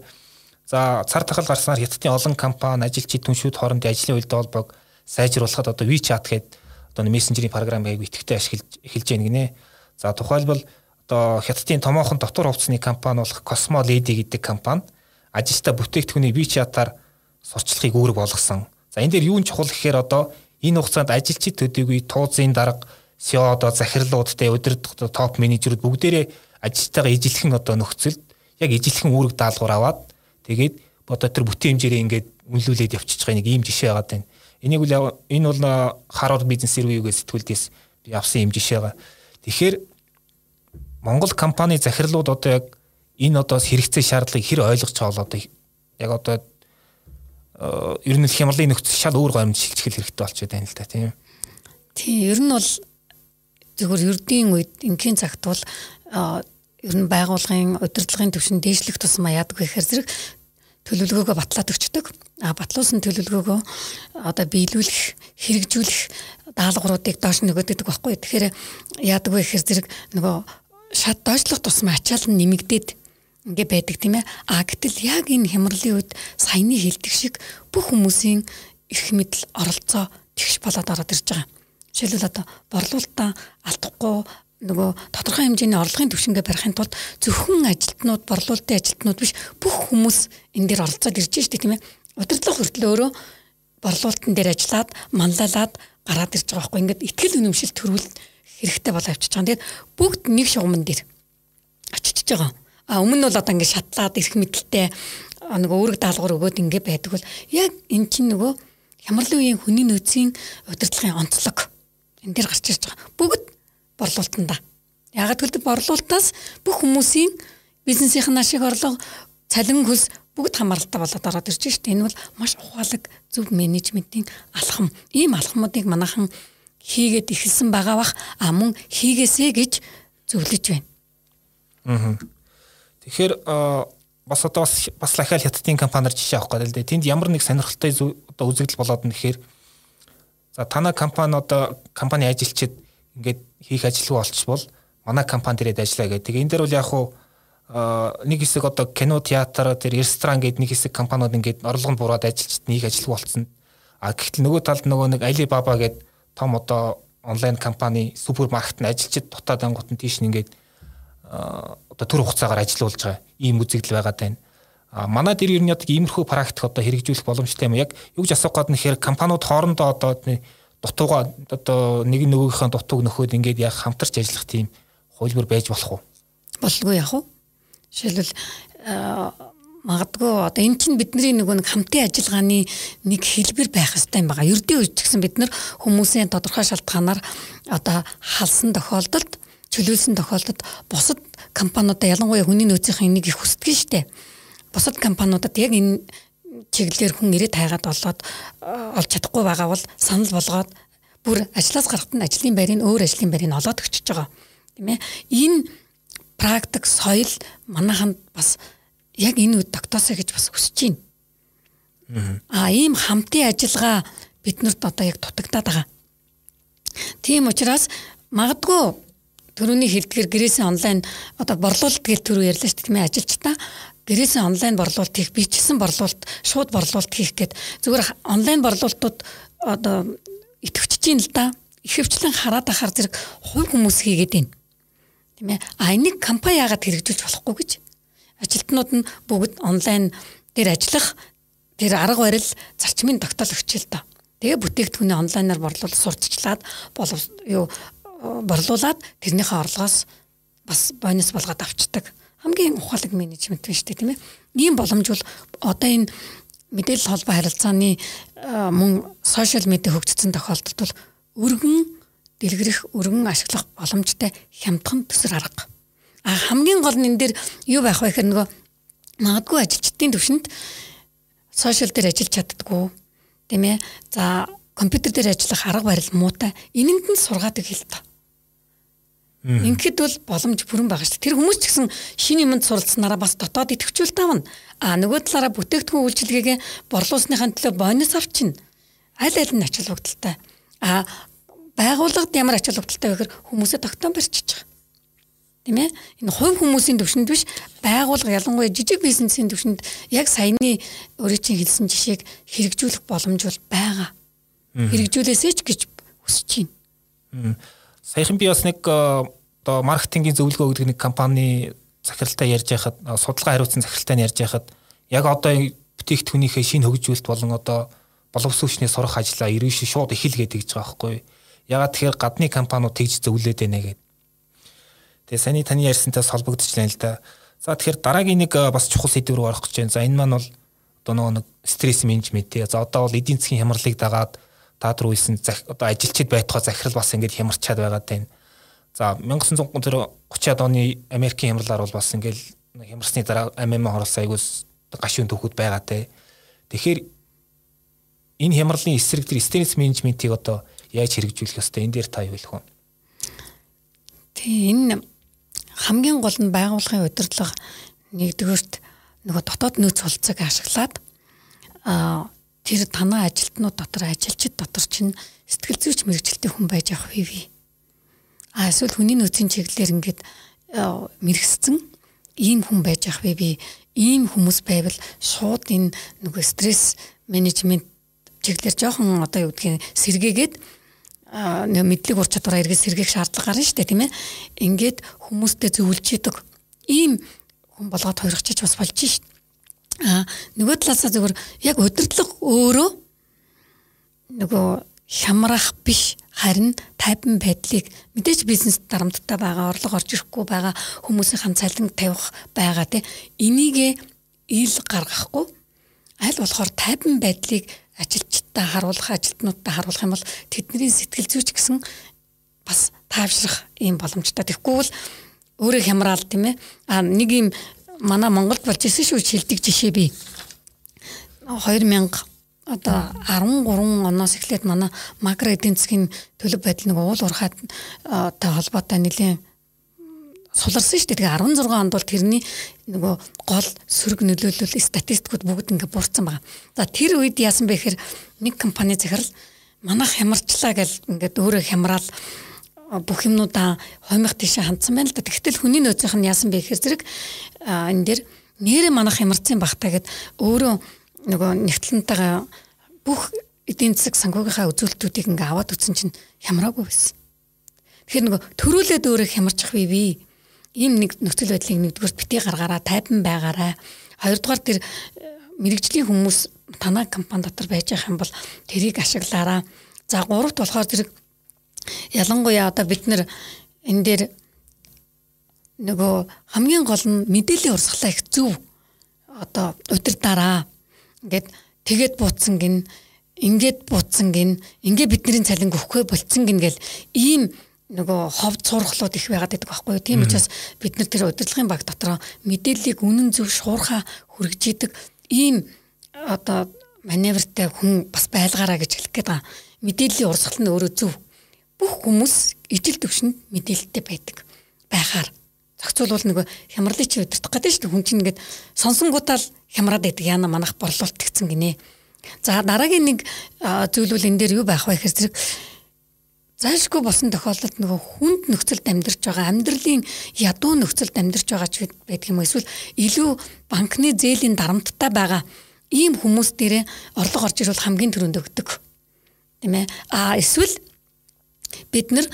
за цар тахал гарснаар хятадын олон компани ажилчид түншүүд хоорондын ажлын үйл доолбог сайжруулахад одоо WeChat гэдэг одоо мессенжерийн програм аяг итгэвтэй ашиглаж эхэлж байна гинэ. За тухайлбал одоо хятадын томоохон дотор хувцсны компани болох Cosmo Lady гэдэг компани ажилтаа бүтээгдэхүүний WeChat-аар сурчлахыг үүрэг болгосон. За энэ дээр юу нь чухал гэхээр одоо энэ хугацаанд ажилчид төдийгүй туузын дарга SEO одоо захирлууд те удирдах топ менежерүүд бүгдээрээ ажилтайгаа ижилхэн одоо нөхцөлд яг ижилхэн үүрэг даалгавар аваад тэгээд одоо тэр бүтээн хэмжээрээ ингээд үнэлүүлээд явчихж байгаа нэг ийм жишээ байгаа тань. Энийг үл энэ бол Harvard Business Review-гээс сэтгүүлдээс би авсан юм жишээ байгаа. Тэгэхээр Монгол компани захирлууд одоо яг энэ одоо хэрэгцээ шаардлагыг хэр ойлгож байгаа одоо яг одоо ер нь хямралын нөхцөл шал өөр гомд шилжих хэрэгтэй болчиход байна л да тийм. Тийм ер нь бол зөвхөн ердийн үед ингийн цагт бол ер нь байгууллагын удирдлагын түвшин дээшлэх тусмаа яадаг гэхээр зэрэг төлөвлөгөөгөө батлаад өгчдөг. А батлуулсан төлөвлөгөөгөө одоо биелүүлэх, хэрэгжүүлэх даалгавруудыг доош нөгөөдөг байхгүй. Тэгэхээр яадаг вэ гэхээр зэрэг нөгөө шат доошлох тусмаа ачаал нь нэмэгдээд ингээ байдаг тийм ээ. А гэтэл яг энэ хямралын үед саяны хилдэг шиг бүх хүмүүсийн эрх мэдэл оролцоо тэгш болоод ороод ирж байгаа. Жишээлбэл одоо борлуулалтаа алдахгүй нөгөө тодорхой хэмжээний орлогын түвшингээ барихын тулд зөвхөн ажилтнууд, борлуулалтын ажилтнууд биш бүх хүмүүс энэ дээр оролцоод ирж штэ тийм ээ. Удирдлага хүртэл өөрөө борлуулалтын дээр ажиллаад, манлайлаад гараад ирж байгаа байхгүй. Ингээд ихтгэл үнэмшил төрүүл хэрэгтэй болоо авчиж байгаа. Тэгээд бүгд нэг шугамн дээр очиж байгаа. А өмнө нь бол одоо ингээд шатлаад ирэх мэдлэлтэй нөгөө үүрэг даалгавар өгөөд ингээд байдаг бол яг эн чинь нөгөө хямралын үеийн хүний нөөцийн удирдлагын онцлог энэ дээр гарч ирж байгаа. Бүгд борлуулалтанда. Ягаад гэвэл борлуулалтаас бүх хүмүүсийн бизнесийн ашиг орлого, цалин хөлс бүгд хамааралтай болоод ороод ирж шít. Энэ бол маш ухаалаг зөв менежментийн алхам. Ийм алхмуудыг манайхан хийгээд ихэлсэн байгаа бах а мөн хийгээсэ гэж зөвлөж байна. Аа. Тэгэхээр бас одоо бас бас лахиал хятадын компаниар жишээ авах гэдэг л дээ. Тэнд ямар нэг сонирхолтой одоо үзэгдэл болоод нэхээр за танай компани одоо компани ажилчид ингээд хийх ажилгүй болчихвол манай компани дээрээ ажиллаа гэдэг. Тэгээ энэ дээр бол яг хуу нэг хэсэг одоо кино театр тэр ресторан гэдэг нэг хэсэг компаниуд ингээд орлого нь бураад ажилчид нэг ажилгүй болцсон. А гэтэл нөгөө талд нөгөө нэг Alibaba гэдэг том одоо онлайн компани супермаркет нь ажилчид дутаад ангууд нь тийш нэгээд одоо төр хугацаагаар ажиллаулж байгаа ийм үзэгдэл байгаа даа. А манай дээр ер нь яг иймэрхүү практик одоо хэрэгжүүлэх боломжтой юм. Яг юу гэж асуух гээд нэхэр компаниуд хоорондоо одоо дутууга одоо нэг нөгөөгийнхөө дутууг нөхөд ингээд яг хамтарч ажиллах тийм хөлбөр байж болох уу? Болгүй яах вэ? Жишээлбэл магадгүй одоо эн чинь бидний нөгөө нэг хамтын ажиллагааны нэг хэлбэр байх хэрэгтэй юм байна. Ердөө үеч гэсэн бид нар хүмүүсийн тодорхой шалтгаанаар одоо халсан тохиолдолд чөлөөлсөн тохиолдолд бусад компаниудаа ялангуяа хүний нөөцийн нэг их хүсдэг нь штэ. Бусад компаниудад яг энэ чиглэлээр хүн ирээд тайгаад болоод олж чадахгүй байгаа бол санал болгоод бүр ажлаас гарахад нь ажлын байрыг өөр ажлын байрыг олоод өгчөж байгаа. Тийм ээ. Энэ практик соёл манайханд бас яг энэ үед тогтоосоо гэж бас хүсэж байна. Аа ийм хамтын ажиллагаа биднэрт одоо яг дутагдаад байгаа. Тийм учраас магадгүй төрөний хэлдгэр гэрээсээ онлайн одоо борлуулалт гэл төрөө ярьлаа шүү дээ тийм ээ ажилчдаа гэрээсээ онлайн борлуулалт хийх бичсэн борлуулалт шууд борлуулалт хийх гээд зүгээр онлайн борлуулалтууд одоо итгэвчж юм л да. Ихэвчлэн хараад ахаар зэрэг хувь хүмүүс хийгээд байна. Тийм ээ. А энийг компани яагаад хэрэгжүүлж болохгүй гэж. Ажилтнууд нь бүгд онлайн дээр ажиллах тэр арга барил зарчмын тогтоол өгчээл та. Тэгээ бүтээгдэхүүнээ онлайнаар борлуулалт сурталчлаад болов юу борлуулад тэрнийхээ орлогоос бас бонус болгоод авчдаг хамгийн ухаалаг менежмент шүү дээ тийм ээ. Ийм боломж бол одоо энэ мэдээлэл холбоо харилцааны мөн сошиал медиа хөгжсөн тохиолдолд бол өргөн дэлгэрэх, өргөн ашиглах боломжтой хямдхан төсөр арга. А хамгийн гол нь энэ дээр юу байх вэ гэхээр нөгөө магадгүй ажилчдын төвшөнд сошиал дээр ажиллаж чаддгүй тийм ээ. За компьютер дээр ажиллах арга барил муутай. Энэнд нь сургаадаг хэл та. Ингээд бол боломж бүрэн байгаа шүү дээ. Тэр хүмүүс ч гэсэн шинэ юмд суралцсанараа бас дотоод идэвхжүүл тавна. А нөгөө талаараа бүтээгдэхүүн үйлчилгээгээ борлуулсныхаа төлөө бонус авчина. Аль аль нь ачаал бүгдэлтэй. А байгууллагад ямар ачаал бүгдэлтэй вэ гэхээр хүмүүсээ тогтоон барьчихж байгаа. Тийм ээ? Энэ хувь хүмүүсийн төвшөнд биш байгууллага ялангуяа жижиг бизнесийн төвшөнд яг саяны өөрийн чинь хэлсэн жишээг хэрэгжүүлэх боломж бол байгаа. Хэрэгжүүлээсэй ч гэж хүсэж байна. Саяхан би бас нэг одоо маркетингийн зөвлөгөө гэдэг нэг компани захиралтай ярьж байхад судалгаа хариуцсан захиралтай ярьж байхад яг одоо бүтээгдэхүүнийхээ шинэ хөгжүүлэлт болон одоо боловсруучны сурах ажлаа ерөөш шууд эхэлгээд гэж байгаа байхгүй. Ягаад тэгэхээр гадны компаниуд тэгж зөвлөд байна гэдэг. Тэгээ саний таны ярьсантай холбогдчихлаа л да. За тэгэхээр дараагийн нэг бас чухал сэдв рүү орох гэж байна. За энэ маань бол одоо нэг стресс менежмент тий. За одоо бол эдийн засгийн хямралыг дагаад та нар үйлсэн одоо ажилчид байтугай захирал бас ингэж хямарчаад байгаа тань. За 1930-аад оны Америкийн хямралаар бол бас ингээл хямарсны дараа ММ хороос айгуус гашуун төвхөд байгаа те. Тэгэхээр энэ хямралын эсрэг төр стресс менежментийг одоо яаж хэрэгжүүлэх ёстой энэ дээр та юу хэлэх вэ? Тий энэ хамгийн гол нь байгууллагын удирдлага нэгдүгürt нөгөө дотоод нөөц холцог ашиглаад а тэр танаа ажилтнууд дотор ажилчид дотор чинь сэтгэл зүйч мэрэгчлээ хүн байж авах вэ? А эсвэл хүний нөөцийн чиглэлээр ингээд мэрэгсцэн ийм хүн байж авах вэ? Би ийм хүмүүс байвал шууд энэ нөгөө стресс менежмент чиглэлээр жоохон одоо юу гэдгийг сэргээгээд мэдлэг ур чадвараа эргэж сэргээх шаардлага гарна шүү дээ тийм ээ. Ингээд хүмүүстэй зөвлөж идэг ийм хүн болгоод хойрогчиж бас болж шүү дээ. А нөгөө талаасаа зөвхөн яг удирдлага өөрөө нөгөө хямрах биш харин тайван байдлыг мэдээж бизнес дарамттай байгаа орлого орж ирэхгүй байгаа хүмүүсийн цалин тавих байгаа тий энийг ил гаргахгүй аль болохоор тайван байдлыг ажилчдаа харуулах ажилтнуудаа харуулах юм бол тэдний сэтгэл зүйч гэсэн бас таавшрах юм боломжтой. Тэгэхгүй бол өөрөө хямраал тийм ээ. А нэг юм манай Монголд болж исэн шүү шилдэг жишээ би 2000 одоо 13 оноос эхлээд манай макро эдийн засгийн төлөв байдал нэг уул уурхай та холбоотой нэлийн суларсан шүү дээ. Тэгээ 16 онд бол тэрний нөгөө гол сөрөг нөлөөлөл статистикууд бүгд ингээ буурсан байгаа. За тэр үед яасан бэ гэхээр нэг компани захирал манайх хямарчлаа гэл ингээд өөрөө хямраал бүх юмнуудаа хомих тийшээ хандсан байна л да. Тэгтэл хүний нөөцийнх нь яасан бэ гэхээр зэрэг энэ дэр нэрэ манах хямарсан багтаа гэд өөрөө нөгөө нэгтлэнтэйгээ бүх эдийн засаг санхүүгийнхаа үзүүлэлтүүдийг ингээ аваад үтсэн чинь хямраагүй байсан. Тэгэхээр нөгөө төрүүлээд өөрөө хямарчих бий бий. Ийм нэг нөхцөл байдлыг нэгдүгээр битгий гаргаараа тайван байгаарай. Хоёрдугаар тэр э, мэрэгжлийн хүмүүс танай компани дотор байж байгаа юм бол тэрийг ашиглаараа. За гуравт болохоор зэрэг ялангуяа одоо бид нэр энэ дээр нөгөө хамгийн гол нь мэдээллийн урсгалаа их зөв одоо удирдаараа ингээд тэгээд буутсан гин ингээд буутсан гин ингээ бидний цалин өгөхгүй болцсон гин гэл ийм нөгөө ховд сурхлууд их байгаад байдаг байхгүй юу? Тийм учраас бид нар тэр удирдлагын баг дотроо мэдээллийг үнэн зөв шуурхаа хүргэжидэг ийм одоо маневртай хүн бас байлгаараа гэж хэлэх гээд байгаа. Мэдээллийн урсгал нь өөрөө зөв бүх хүмүүс ижил төвшөнд мэдээлэлтэй байдаг байхаар зохицуулбал нөгөө хямралыг чи удирдах гэдэг шүү дээ хүн чинь ингээд сонсонгуудаа л хямраад байдаг яана манах борлуулалт гисэн гинэ. За дараагийн нэг зүйлүүл энэ дээр юу байх вэ гэхээр зэрэг зайлшгүй болсон тохиолдолд нөгөө хүнд нөхцөлд амьдарч байгаа амьдралын ядуу нөхцөлд амьдарч байгаа ч байдаг юм эсвэл илүү банкны зээлийн дарамттай байгаа ийм хүмүүс дээрээ орлого орж ирвэл хамгийн түрүүнд өгдөг. Тийм ээ. А эсвэл бид нар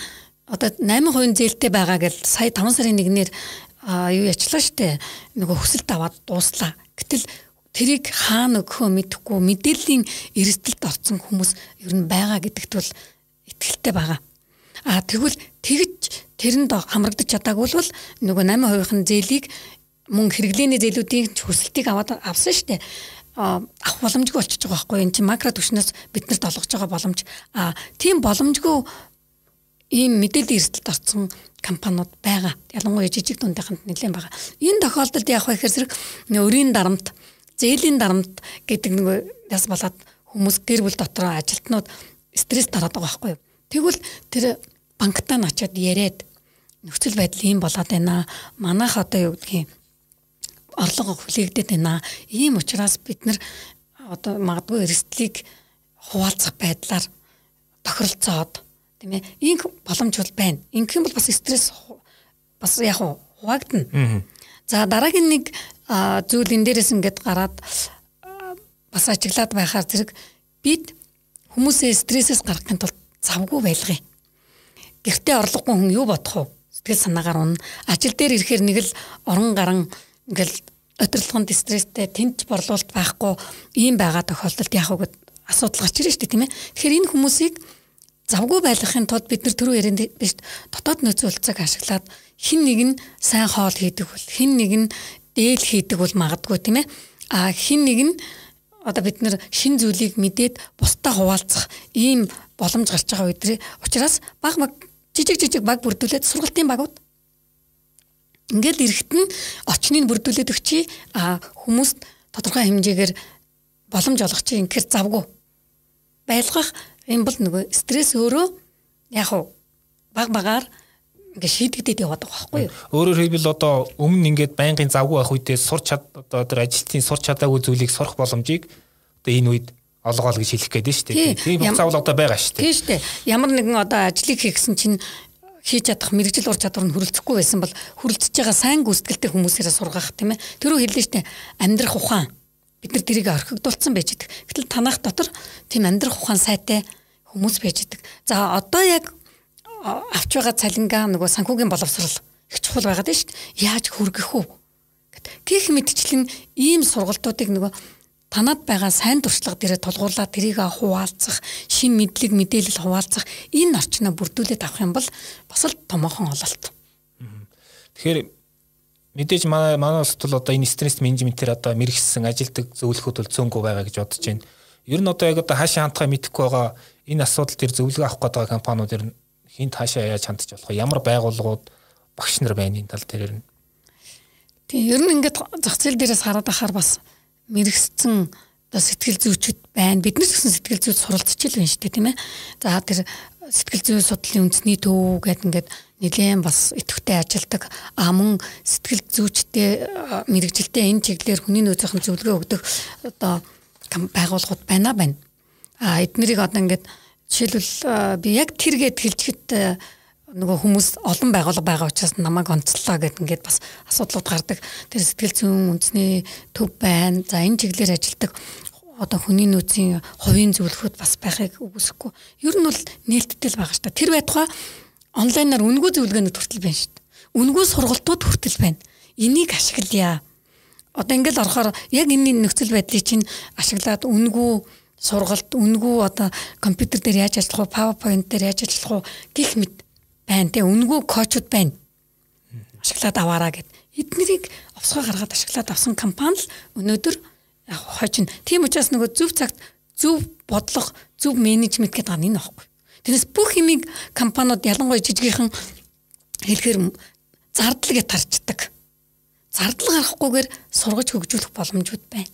одоо 8% зээлтэй байгаа гэл сая 5 сарын 1-ээр юу ячлаа штэ нөгөө хүсэлт аваад дууслаа. Гэтэл тэрийг хаана өгөхөө мэдэхгүй мэдээллийн эрсдэлд орсон хүмүүс ер нь байгаа гэдэгт бол итгэлтэй байгаа. А тэгвэл тэгж тэрэнд хамрагдаж чадаагүй бол нөгөө 8%-ын зээлийг мөн хэрэглээний зээлүүдийн хүсэлтийг аваад авсан штэ авах боломжгүй болчихж байгаа байхгүй энэ чинь макро түвшнээс биднэрт олгож байгаа боломж а тийм боломжгүй ийм мэдээллийн эрсдэлд орсон компаниуд байгаа. Ялангуяа жижиг дундийнханд нэлээд байгаа. Энэ тохиолдолд яг ихэр зэрэг өрийн дарамт, зээлийн дарамт гэдэг нэг яс болоод хүмүүс гэр бүл дотроо ажилтнууд стресс тараад байгаа байхгүй юу. Тэгвэл тэр банктаа начаад яриад нөхцөл байдал ийм болоод байна. Манайх одоо юу гэдгийг орлого хүлээгдээд байна. Ийм учраас бид нар одоо магадгүй эрсдлийг хуваалцах байдлаар тохиролцоод тийм ээ инх боломж бол байна. Инх юм бол бас стресс бас яг хуваагдана. За дараагийн нэг зүйл энэ дээрээс ингээд гараад бас ажиглаад байхаар зэрэг бид хүмүүсээ стрессээс гаргахын тулд завгүй байлгая. Гэртээ орлогогүй хүн юу бодох вэ? Сэтгэл санаагаар унна. Ажил дээр ирэхээр нэг л орон гарan ингээл өдөрлөгөнд стресстэй тэнц борлуулалт байхгүй ийм байгаа тохиолдолд яг үгэд асуудал гарч ирж штэ тийм ээ. Тэгэхээр энэ хүмүүсийг завгүй байлгахын тулд бид нар түрүү ярианд биш дотоод нөөцийн улцыг ашиглаад хин нэг нь сайн хоол хийдэг бол хин нэг нь дээл хийдэг бол магадгүй тийм ээ. А хин нэг нь одоо бид нэр шин зүйлийг мэдээд бусдаа хуваалцах ийм боломж гарч байгаа үедрээ учраас баг баг жижиг жижиг баг бүрдүүлээд сургалтын багууд ингээл эрэхт нь очныг бүрдүүлээд өгчий а хүмүүст тодорхой хэмжээгээр боломж олгочих ингээр завгүй байлгах юм бол нөгөө стресс өөрөө яг уу баг багаар ингээ шийдэгдээд яваад байгаа байхгүй юу. Өөрөөр хэлбэл одоо өмнө ингээд байнгын завгүй байх үедээ сурч чад одоо тэр ажилтны сурч чадаагүй зүйлийг сурах боломжийг одоо энэ үед олгоол гэж хэлэх гээд нь шүү дээ. Тийм хугацаа бол одоо байгаа шүү дээ. Тийм шүү дээ. Ямар нэгэн одоо ажлыг хийгсэн чинь хийж чадах мэрэгжил ур чадвар нь хүрэлцэхгүй байсан бол хүрэлцэж байгаа сайн гүйцэтгэлтэй хүмүүсээрээ сургах тийм ээ. Тэрөө хэллээ шүү дээ. Амьдрах ухаан бид нар тэрийг орхигдуулсан байж идэг. Гэтэл танах дотор тийм амьдрах ухаан сайтай хүмүүс байж идэг. За одоо яг авч байгаа цалингаа нөгөө санхүүгийн боловсрал их чухал байгаад шүү дээ. Яаж хүргэх үү? Гэх мэтчлэн ийм сургалтуудыг нөгөө танад байгаа сайн туршлага дээрээ тулгуурлаад тэрийг хуваалцах, шин мэдлэг мэдээлэл хуваалцах энэ орчноо бүрдүүлээд авах юм бол бас л томоохон ололт. Тэгэхээр мэдээж манай манай улсад бол одоо энэ стресс менежментээр одоо мэрэгсэн ажилдаг зөвлөхүүд бол зөөнгөө байгаа гэж бодож байна. Ер нь одоо яг одоо хаашаа хандхаа мэдэхгүй байгаа энэ асуудал дээр зөвлөгөө авах гэдэг компаниуд ер нь хинт хаашаа яаж хандж болох вэ? Ямар байгууллагууд багш нар байна энэ тал дээр нь. Тийм ер нь ингээд зах зээл дээрээс хараад ахаар бас мэрэгсцэн одоо сэтгэл зүйчүүд байна. Биднес гэсэн сэтгэл зүйд суралцж ил байна шүү дээ тийм ээ. За тэр сэтгэл зүйн судлалын үндэсний төв гэдэг ингээд нэлээд бас идэвхтэй ажилдаг а мөн сэтгэл зүйчтэй мэрэгжилтэй энэ чиглэлээр хүний нөөцийн зөвлөгөө өгдөг одоо байгууллагууд байна байна. А эднэрийг одоо ингээд Жишээлбэл би яг тэр гэд хэлчихэд нөгөө хүмүүс олон байгууллага байгаа учраас намайг онцлоо гэд ингээд бас асуудлууд гардаг. Тэр сэтгэл зүйн үндэсний төв байна. За энэ чиглэлээр ажилладаг одоо хүний нөөцийн хувийн зөвлөхөд бас байхыг үгүйсэхгүй. Ер нь бол нээлттэй л байгаа шүү дээ. Тэр байтугай онлайнаар үнгүй зөвлөгөөнүүд хүртэл байна шүү дээ. Үнгүй сургалтууд хүртэл байна. Энийг ашиглая. Одоо ингээд орохоор яг энэ нөхцөл байдлыг чинь ашиглаад үнгүй сургалт үнгүү одоо компьютер дээр яаж ажиллах вэ, PowerPoint дээр яаж ажиллах вэ гих мэд байна те үнгүү коучуд байна. Ашиглаад аваараа гэд. Эднэрийг овсгоо гаргаад ашиглаад авсан компани л өнөөдөр яг хойчин. Тийм учраас нөгөө зөв цагт зөв бодлого, зөв менежмент гэдэг нь энэ аахгүй. Тэрнээс бүх юмыг компаниуд ялангуяа жижигхэн хэлэхэр зардал гэж тарчдаг. Зардал гарахгүйгээр сургаж хөгжүүлэх боломжууд байна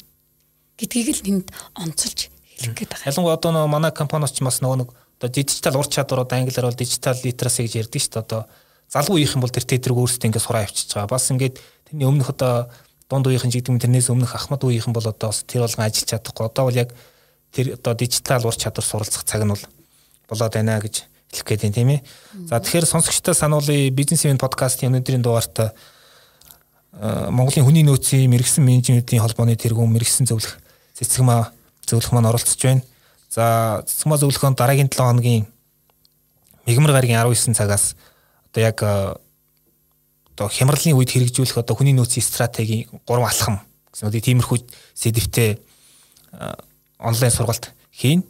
гэдгийг л энд онцолж хэлэх гээд байгаа. Ялангуяа одоо нөгөө манай компаниуд ч бас нөгөө нэг одоо дижитал ур чадвар одоо англиар бол дижитал литераси гэж ярьдаг шүү дээ. Одоо залуу үеийнхэн бол тэр тэдрэг өөрсдөө ингээд сураа авчиж байгаа. Бас ингээд тэрний өмнөх одоо дунд үеийнхэн ч гэдэг юм тэрнээс өмнөх ахмад үеийнхэн бол одоо тэр болгон ажиллаж чадахгүй. Одоо бол яг тэр одоо дижитал ур чадвар суралцах цаг нь бол болоод байна гэж хэлэх гээд байна тийм ээ. За тэгэхээр сонсогчдоо сануулъя бизнес ивент подкастын өнөөдрийн дугаарт Монголын хүний нөөцийн мэрэгсэн менежментийн холбооны тэргүүн мэрэгсэн зөвлөх цэцгмаа зөвлөх маань оролцож байна. За цэцгмаа зөвлөхөнд дараагийн 7 хоногийн мигмар гарагийн 19 цагаас одоо яг э, одоо хямралын үед хэрэгжүүлэх одоо хүний нөөцийн стратегийн гурван алхам гэсэн үгүй тиймэрхүү сэдвтэй онлайн сургалт хийн.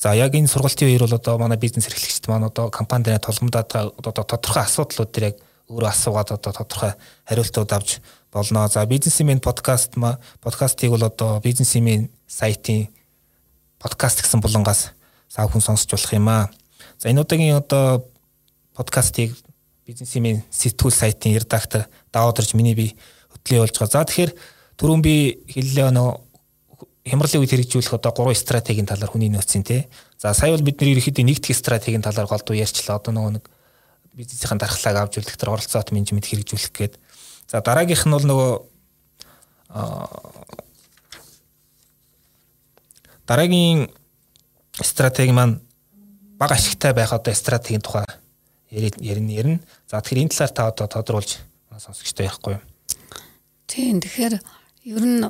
За яг энэ сургалтын үеэр бол одоо манай бизнес эрхлэгчд маань одоо компани дээр толгомдоод одоо тодорхой асуудлууд дээр яг өөрөө асуугаад одоо тодорхой хариултууд авч болно. За бизнесмен подкаст ма подкастыг бол одоо бизнесмен сайтын подкаст гэсэн булангаас сав хүн сонсч болох юм аа. За энэ удаагийн одоо подкастыг бизнесмен сэтгүүл сайтын редактор даавдарж миний би хөтлөе болж байгаа. За тэгэхээр түрүүн би хэллээ нөө хямралын үед хэрэгжүүлэх одоо гурван стратегийн талаар хүний нөөцийн тий. За сая бол бид нэр ерөөхдөө нэгдэх стратегийн талаар голдуу ярьчлаа. Одоо нөгөө нэг бизнесийн дархлааг авч үлдэх төр оролцоот менежмент хэрэгжүүлэх гээд За дараагийнх нь бол нөгөө дараагийн стратеги маань бага ашигтай байх одоо стратегийн тухай ярина ярина. За тэгэхээр энэ талаар та одоо тодруулж сонсогчтой яахгүй юу? Тийм тэгэхээр ер нь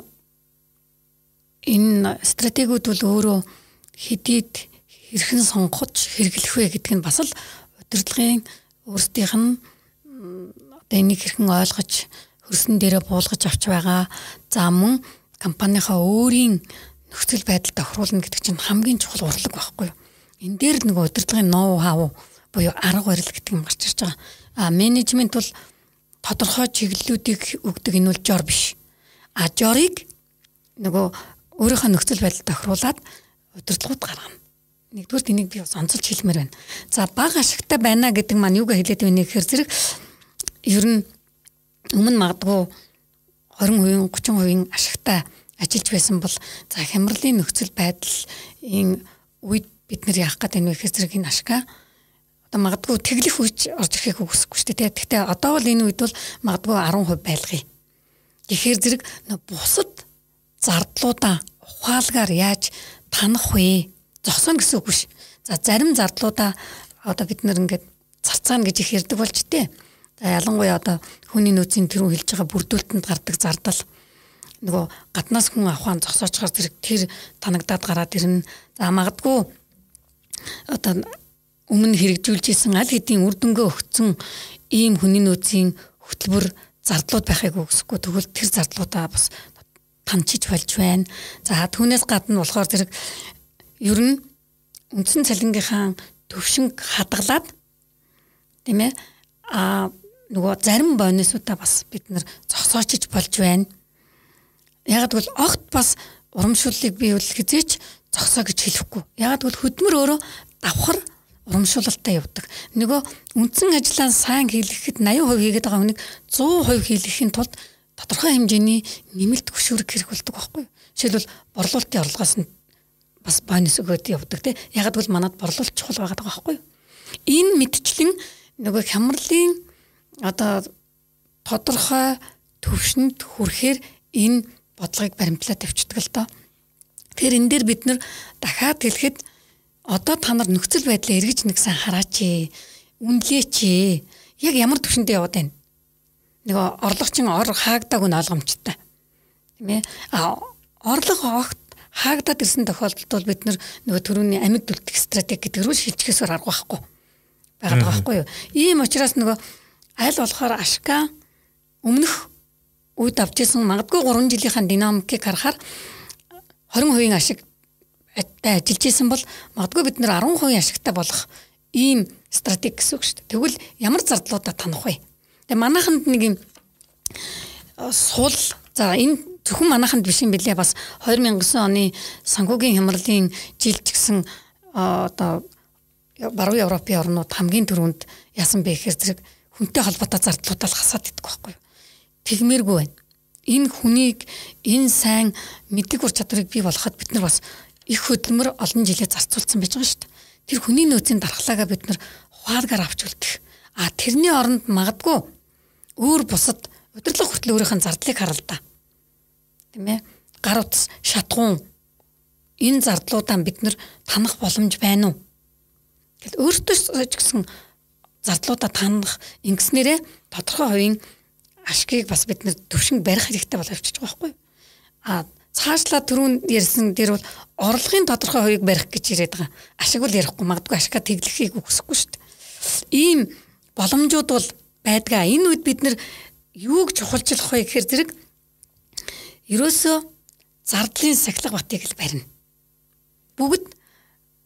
энэ стратегиуд бол өөрөө хэдийд хэрхэн сонгож хэрэглэх вэ гэдэг нь бас л удирдлагын өөрсдийнх нь одоо энийг хэрхэн ойлгож хөрсөн дээрээ буулгаж авч байгаа. За мөн компанийнхаа өөрийн нөхцөл байдалд тохируулна гэдэг чинь хамгийн чухал урлаг байхгүй юу? Энэ дээр нөгөө удирдлагын ноу хав буюу арга барил гэдэг юм гарч ирж байгаа. А менежмент бол тодорхой чиглэлүүдийг өгдөг энэ бол жор биш. А жорыг нөгөө өөрийнхөө нөхцөл байдалд тохируулаад удирдлагууд гаргана. Нэгдүгээр энийг би бас онцолж хэлмээр байна. За баг ашигтай байна гэдэг маань юугаа хэлээд байна гэхээр зэрэг ер нь өмнө магадгүй 20%, 30% ашигтай ажиллаж байсан бол за хямралын нөхцөл байдлын үед бид нэр яах байна вэ гэхээр зэрэг энэ ашгаа одоо магадгүй тэглэх үеч орж ирэхийг үгүйсэхгүй шүү дээ. Гэхдээ одоо бол энэ үед бол магадгүй 10% байлгая. Тэгэхээр зэрэг бусад зардлуудаа ухаалгаар яаж танах вэ? зогсоно гэсэн үг биш. За зарим зардлуудаа одоо бид нэр ингээд зарцаана гэж их ярьдаг болж тээ. За ялангуяа одоо хүний нөөцийн тэрүүн хэлж байгаа бүрдүүлтэнд гардаг зардал нөгөө гаднаас хүн авахын зогсоочхоор зэрэг тэр танагдаад гараад ирнэ. За магадгүй одоо өмнө хэрэгжүүлж исэн аль хэдийн үр дүнгээ өгсөн ийм хүний нөөцийн хөтөлбөр зардлууд байхыг үгсэхгүй тэгвэл тэр зардлуудаа бас танчиж болж байна. За түүнээс гадна болохоор зэрэг ер нь үндсэн цалингийнхаа төвшинг хадгалаад тийм ээ а нөгөө зарим бонусуудаа бас бид нар зогсоочж болж байна. Яг тэгвэл огт бас урамшууллыг биелүүлэх хизээч зогсоо гэж хэлэхгүй. Яг тэгвэл хөдөлмөр өөрөө давхар урамшуулалтай явдаг. Нөгөө үндсэн ажлаа сайн хийлгэхэд 80% хийгээд байгаа хүнийг 100% хийлгэхийн тулд тодорхой хэмжээний нэмэлт хөшүүрэг хэрэг болдог байхгүй юу? Жишээлбэл борлуулалтын орлогоос нь бас бонус өгөөд явдаг те. Яг гэвэл манад борлуулалт чухал байгаа байхгүй юу? Энэ мэдчлэн нөгөө хямралын одоо тодорхой төвшөнд хүрэхээр энэ бодлогыг баримтлаад тавьчихдаг л доо. Тэгэхээр энэ дээр бид нэр дахиад хэлэхэд одоо та нар нөхцөл байдлаа эргэж нэгсэн хараач ээ. Үнлээч ээ. Яг ямар төвшөндөө яваад байна. Нөгөө орлогчин ор хаагдаагүй нь ойлгомжтой. Тийм ээ. А орлого огт хаагдаад ирсэн тохиолдолд бол бид нөгөө төрөний амьд үлдэх стратеги гэдэг рүү шилжихээсээр арга байхгүй байгаад байгаа байхгүй юу. Ийм учраас нөгөө аль болохоор ашка өмнөх үед авч ирсэн магадгүй 3 жилийнхаа динамикийг харахаар 20% ашиг ажиллаж исэн бол магадгүй бид нэр 10% ашигтай болох ийм стратеги гэсэн үг шүү дээ. Тэгвэл ямар зардлуудаа танах вэ? Тэгээ манайханд нэг юм сул за энэ зөвхөн манайханд биш юм билээ бас 2009 оны санхүүгийн хямралын жилд гэсэн одоо баруун Европын орнууд хамгийн түрүүнд яасан бэ гэхээр зэрэг хүнтэй холбоотой зардлуудаа л хасаад идэх байхгүй юу. Тэгмээргүй байна. Энэ хүнийг энэ сайн мэдлэг ур чадварыг бий болгоход бид нар бас их хөдөлмөр олон жилээ зарцуулсан байж байгаа шүү дээ. Тэр хүний нөөцийн дархлаагаа бид нар ухааргаар авч үлдэх. А тэрний оронд магадгүй өөр бусад удирдлага хүртэл өөрийнх нь зардлыг харалдаа тийм ээ гар утас шатгуун энэ зардлуудаа бид нар танах боломж байна уу? Тэгэл өөртөө ч гэсэн зардлуудаа танах ингэснээрээ тодорхой хувийн ашгийг бас бид нэр төвшинг барих хэрэгтэй бол авчиж байгаа байхгүй а цаашлаа түрүүн ярьсан дээр бол орлогын тодорхой хувийг барих гэж яриад байгаа. Ашиг бол ярихгүй магадгүй ашигаа тэглэхийг үгсэхгүй шүү дээ. Ийм боломжууд бол байдгаа энэ үед бид нар юуг чухалчлах вэ гэхээр зэрэг ерөөсөө зардлын сахилга батыг л барина. Бүгд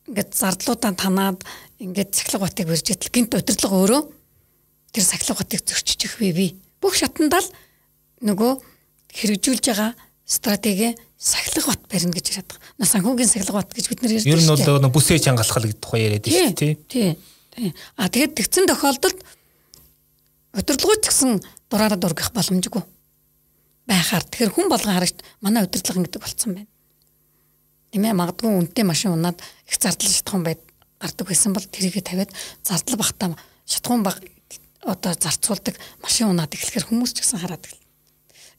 ингээд зардлуудаа танаад ингээд сахилга батыг барьж идэл гинт удирдлага өөрөө тэр сахилга батыг зөрчиж бий бий. Бүх шатандаа л нөгөө хэрэгжүүлж байгаа стратеги сахилга бат барина гэж яриад байгаа. Санхүүгийн сахилга бат гэж бид нар ярьж байна. Ер нь бол бүсээ чангалах гэдэг тухай яриад байна шүү дээ. Тий. Тий. А тэгээд тэгсэн тохиолдолд удирдлагууд гэсэн дураараа дургах боломжгүй байхаар тэгэхээр хүн болгон харагч манай удирдлага гэдэг болцсон байна. Тийм ээ магадгүй үнэтэй машин унаад их зардал шатхан байд гардаг байсан бол тэрийгэ тавиад зардал багтаа шатхан баг одоо зарцуулдаг машин унаад эхлэхээр хүмүүс ч гэсэн хараад гэл.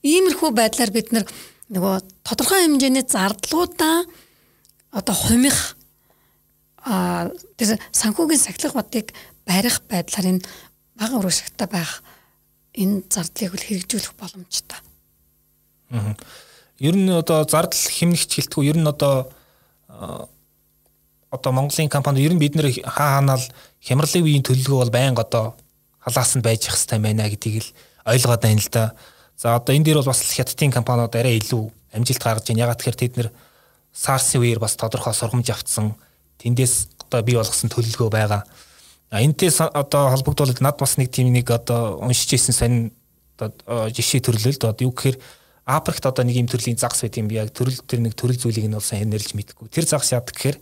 Иймэрхүү байдлаар бид нөгөө тодорхой хэмжээний зардлуудаа одоо хумих а тэр санхүүгийн сахилга батыг барих байдлаар энэ бага урагшигтай байх энэ зардлыг л хэрэгжүүлэх боломжтой. Ер нь одоо зардал хэмнэгч хэлтгүү ер нь одоо одоо Монголын компани ер нь бид нэр хаа хаанаал хямралын үеийн төлөлгөө бол байнга одоо халаасан байж их хэвээр байна гэдгийг л ойлгоод байна л да. За одоо энэ дээр бол бас хятадын компаниуд арай илүү амжилт гаргаж байна. Ягаад тэгэхээр тэд нэр SARS-ийн үеэр бас тодорхой сургамж авцсан тэндээс одоо бий болгосон төлөвлөгөө байгаа. А энэтэй одоо холбогдуулаад над бас нэг тийм нэг одоо уншиж ирсэн сонь одоо жишээ төрлөл одоо юу гэхээр Африкт одоо нэг юм төрлийн загас байт юм би яг төрөл төр нэг төрөл зүйлийг нь болсон хэнэрлж мэдгүй. Тэр загас яадаг гэхээр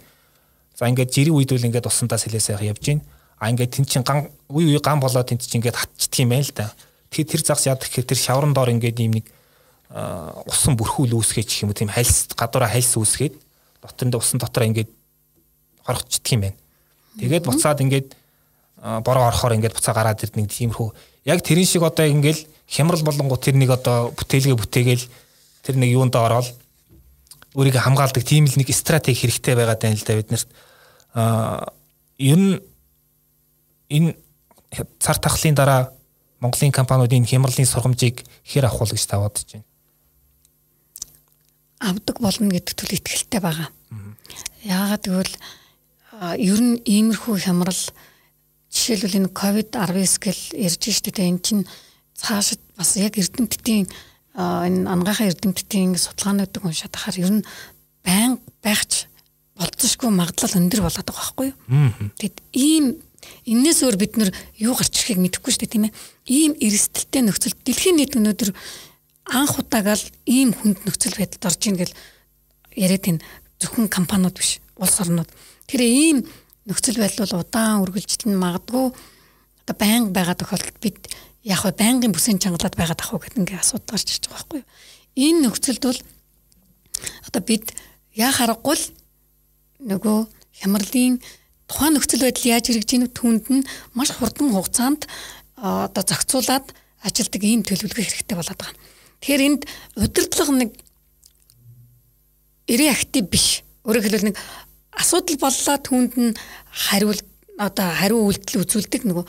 за ингээд жирийн үед үл ингээд усандаа сэлээсээ явж гин. А ингээд тэн чин ган үе үе ган болоод тэн чин ингээд хатчихдаг юм байл та. Тэр тэр загас яадаг гэхээр тэр шаврын доор ингээд юм нэг усан бүрхүүл үүсгэж гэх юм уу тийм хальс гадуура хальс үүсгээд дотор нь усан дотор ингээд хорхочдөг юм байна. Тэгээд буцаад ингээд бороо орохоор ингээд буцаа гараад ирдэг нэг тиймэрхүү яг тэрэн шиг одоо ингээл хямрал болонгоо тэр нэг одоо бүтээлгээ бүтээгээл тэр нэг юунд ороод өөрийгөө хамгаалдаг тийм л нэг стратеги хэрэгтэй байгаа даа л да биднэрт а ер нь энэ цар тахлын дараа Монголын компаниудын хямралын сургамжийг хэр авах вэ гэж та бодож байна? Авдаг болно гэдэг төрлийн ихтэй байгаа. Яагаад гэвэл ер нь иймэрхүү хямрал жишээлбэл энэ ковид 19 гэл ярьж штэ тэ эн чинь цаашид бас яг эрдэмтдийн энэ ангахаа эрдэмтдийн судалгаануудыг уншаад ахаар ер нь байн байхч болцсошгүй магадлал өндөр болоод байгаа байхгүй юу. Тэгэд ийм энээс өөр бид нар юу гарч ирэхийг мэдэхгүй шүү дээ тийм ээ. Ийм эрсдэлтэй нөхцөл дэлхийн нийт өнөөдөр анх удаагаал ийм хүнд нөхцөл байдалд орж ийн гэл яриад энэ зөвхөн компаниуд биш улс орнууд. Тэр ийм нөхцөл байдал бол удаан үргэлжлэн магадгүй одоо байнга байгаа тохиолдолд бид яг хөө байнгын бүсийн чангалаад байгаад ах уу гэдэг ингээ асуудал гарч ирж байгаа байхгүй юу. Энэ нөхцөлд бол одоо бид яа харахгүй л нөгөө хямралын тухайн нөхцөл байдал яаж хэрэгжиж түнд нь маш хурдан хугацаанд одоо зохицуулаад ажилдаг ийм төлөвлөгөө хэрэгтэй болоод байгаа. Тэгэхээр энд удирдлага нэг эрэ актив биш. Өөрөөр хэлбэл нэг асуудал боллоо түнд нь хариул одоо хариу үйлдэл үзүүлдэг нөгөө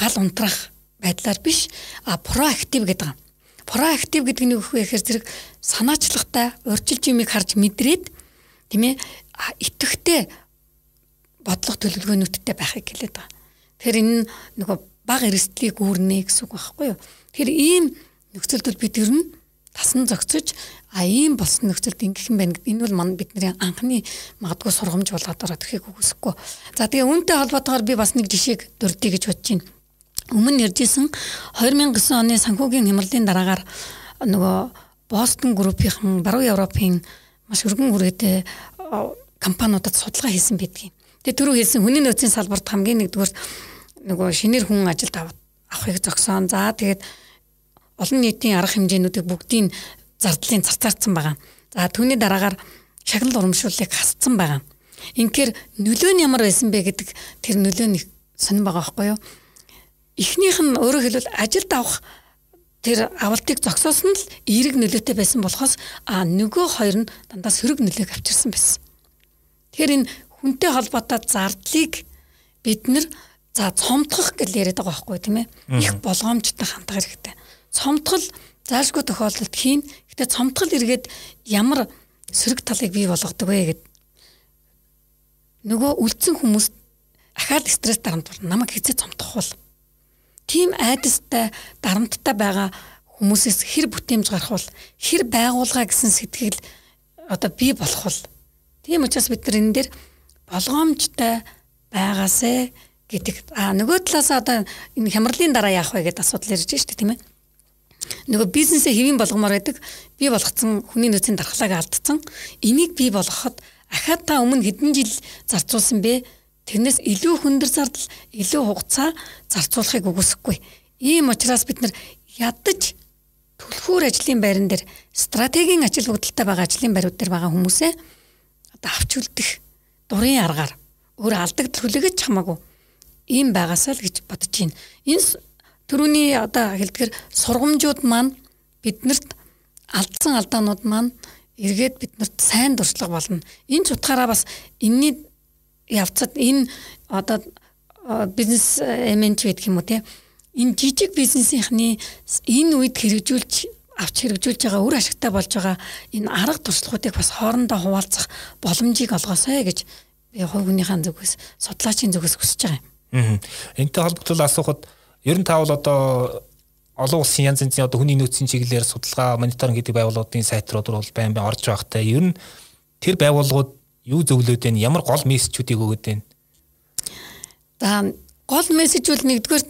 гал унтрах байдлаар биш а проактив гэдэг юм. Проактив гэдэг нь юу вэ гэхээр зэрэг санаачлагтай урьдчилж юмыг харж мэдрээд тийм ээ итгэвтэй бодлого төлөвлөгөөнүүдтэй байхыг хэлээд байгаа. Тэгэхээр энэ нөгөө баг эрсдлийг үүрнэ гэсэн үг байхгүй юу? Тэгэхээр ийм нөхцөлд бид ер нь тасн зогцож а ийм болсон нөхцөлд ингэх юм байна. Энэ бол мань бидний анхны магадгүй сургамж болоод ороод ирэхийг үгүйсэхгүй. За тэгээ үүнтэй холбоотойгоор би бас нэг жишээг дурдъя гэж бодож байна. Өмнө ярьжсэн 2009 оны санхүүгийн хямралын дараагаар нөгөө Бостон группийн баруун Европын маш өргөн үргээтэй компаниудад судалгаа хийсэн байдгийг. Тэгээ түрүү хэлсэн хүний нөөцийн салбарт хамгийн нэгдүгээр нөгөө шинээр хүн ажилд авахыг зогсоон. За тэгээд олон нийтийн арга хэмжээнүүдийг бүгдийг зардлын царцаарцсан байгаа. За түүний дараагаар шагнал урамшууллыг хасцсан байгаа. Инхээр нөлөө нь ямар байсан бэ гэдэг тэр нөлөө нь сонирн байгаа байхгүй юу? Эхнийх нь өөрөөр хэлбэл ажилд авах тэр авалтыг зогсоосон л эерэг нөлөөтэй байсан болохоос а нөгөө хоёр нь дандаа сөрөг нөлөөг авчирсан байсан. Тэгэхээр энэ хүнтэй холбоотой зардлыг бид нэр за цомтгох гэж яриад байгаа байхгүй тийм ээ. Их болгоомжтой хандах хэрэгтэй. Цомтгол заашгүй тохиолдолд хийн. Гэтэ цомтгол эргээд ямар сөрөг талыг бий болгодог вэ гэд. Нөгөө үлдсэн хүмүүс ахаад стресс дарамт бол намайг хэзээ цомтгох бол тийм айдастай дарамттай байгаа хүмүүсээс хэр бүтээмж гарах бол хэр байгуулга гэсэн сэтгэл одоо бий болох бол тийм учраас бид нар энэ дээр болгоомжтой байгаасэ гэдэг. А нөгөө талаас одоо энэ хямралын дараа яах вэ гэдэг асуудал ирж байна шүү дээ тийм ээ нөгөө бизнесээ хэвийн болгомоор байдаг. Би болгоцсон хүний нөөцийн дархлааг алдсан. Энийг би болгоход ахаад та өмнө хэдэн жил зарцуулсан бэ? Тэрнээс илүү хөндөр зардал илүү хугацаа зарцуулахыг үгүйсэхгүй. Ийм учраас бид нар ядаж түлхүүр ажлын байран дээр стратегийн ажил бүгдэлтэй байгаа ажлын байрууд дээр байгаа хүмүүсээ одоо авч үлдэх дурын аргаар өөр алдагдал хүлээгэж хамаагүй. Ийм байгаасаа л гэж бодож байна. Энэ Төрөний одоо хэлдгэр сургамжууд маань биднэрт алдсан алдаанууд маань эргээд биднэрт сайн дуршлаг болно. Энэ ч утгаараа бас энэний явцад энэ одоо бизнес эмент гэдэг юм уу те энэ жижиг бизнесийнхний энэ үед хэрэгжүүлж авч хэрэгжүүлж байгаа үр ашигтай болж байгаа энэ арга туршлагуудыг бас хоорондоо хуваалцах боломжийг олгоосай гэж би хувийнхаа зүгээс судлаачийн зүгээс хүсэж байгаа юм. Энтэй холбогдвол асуухад Ер нь таавал одоо олон улсын янз янзын одоо хүний нөөцийн чиглэлээр судалгаа мониторинг гэдэг байгууллагын сайтрууд бол байн байн орж байгатай. Ер нь тэр байгууллагууд юу зөвлөд байна? Ямар гол мессежүүдийг өгöd байна? За гол мессеж бол нэгдүгээр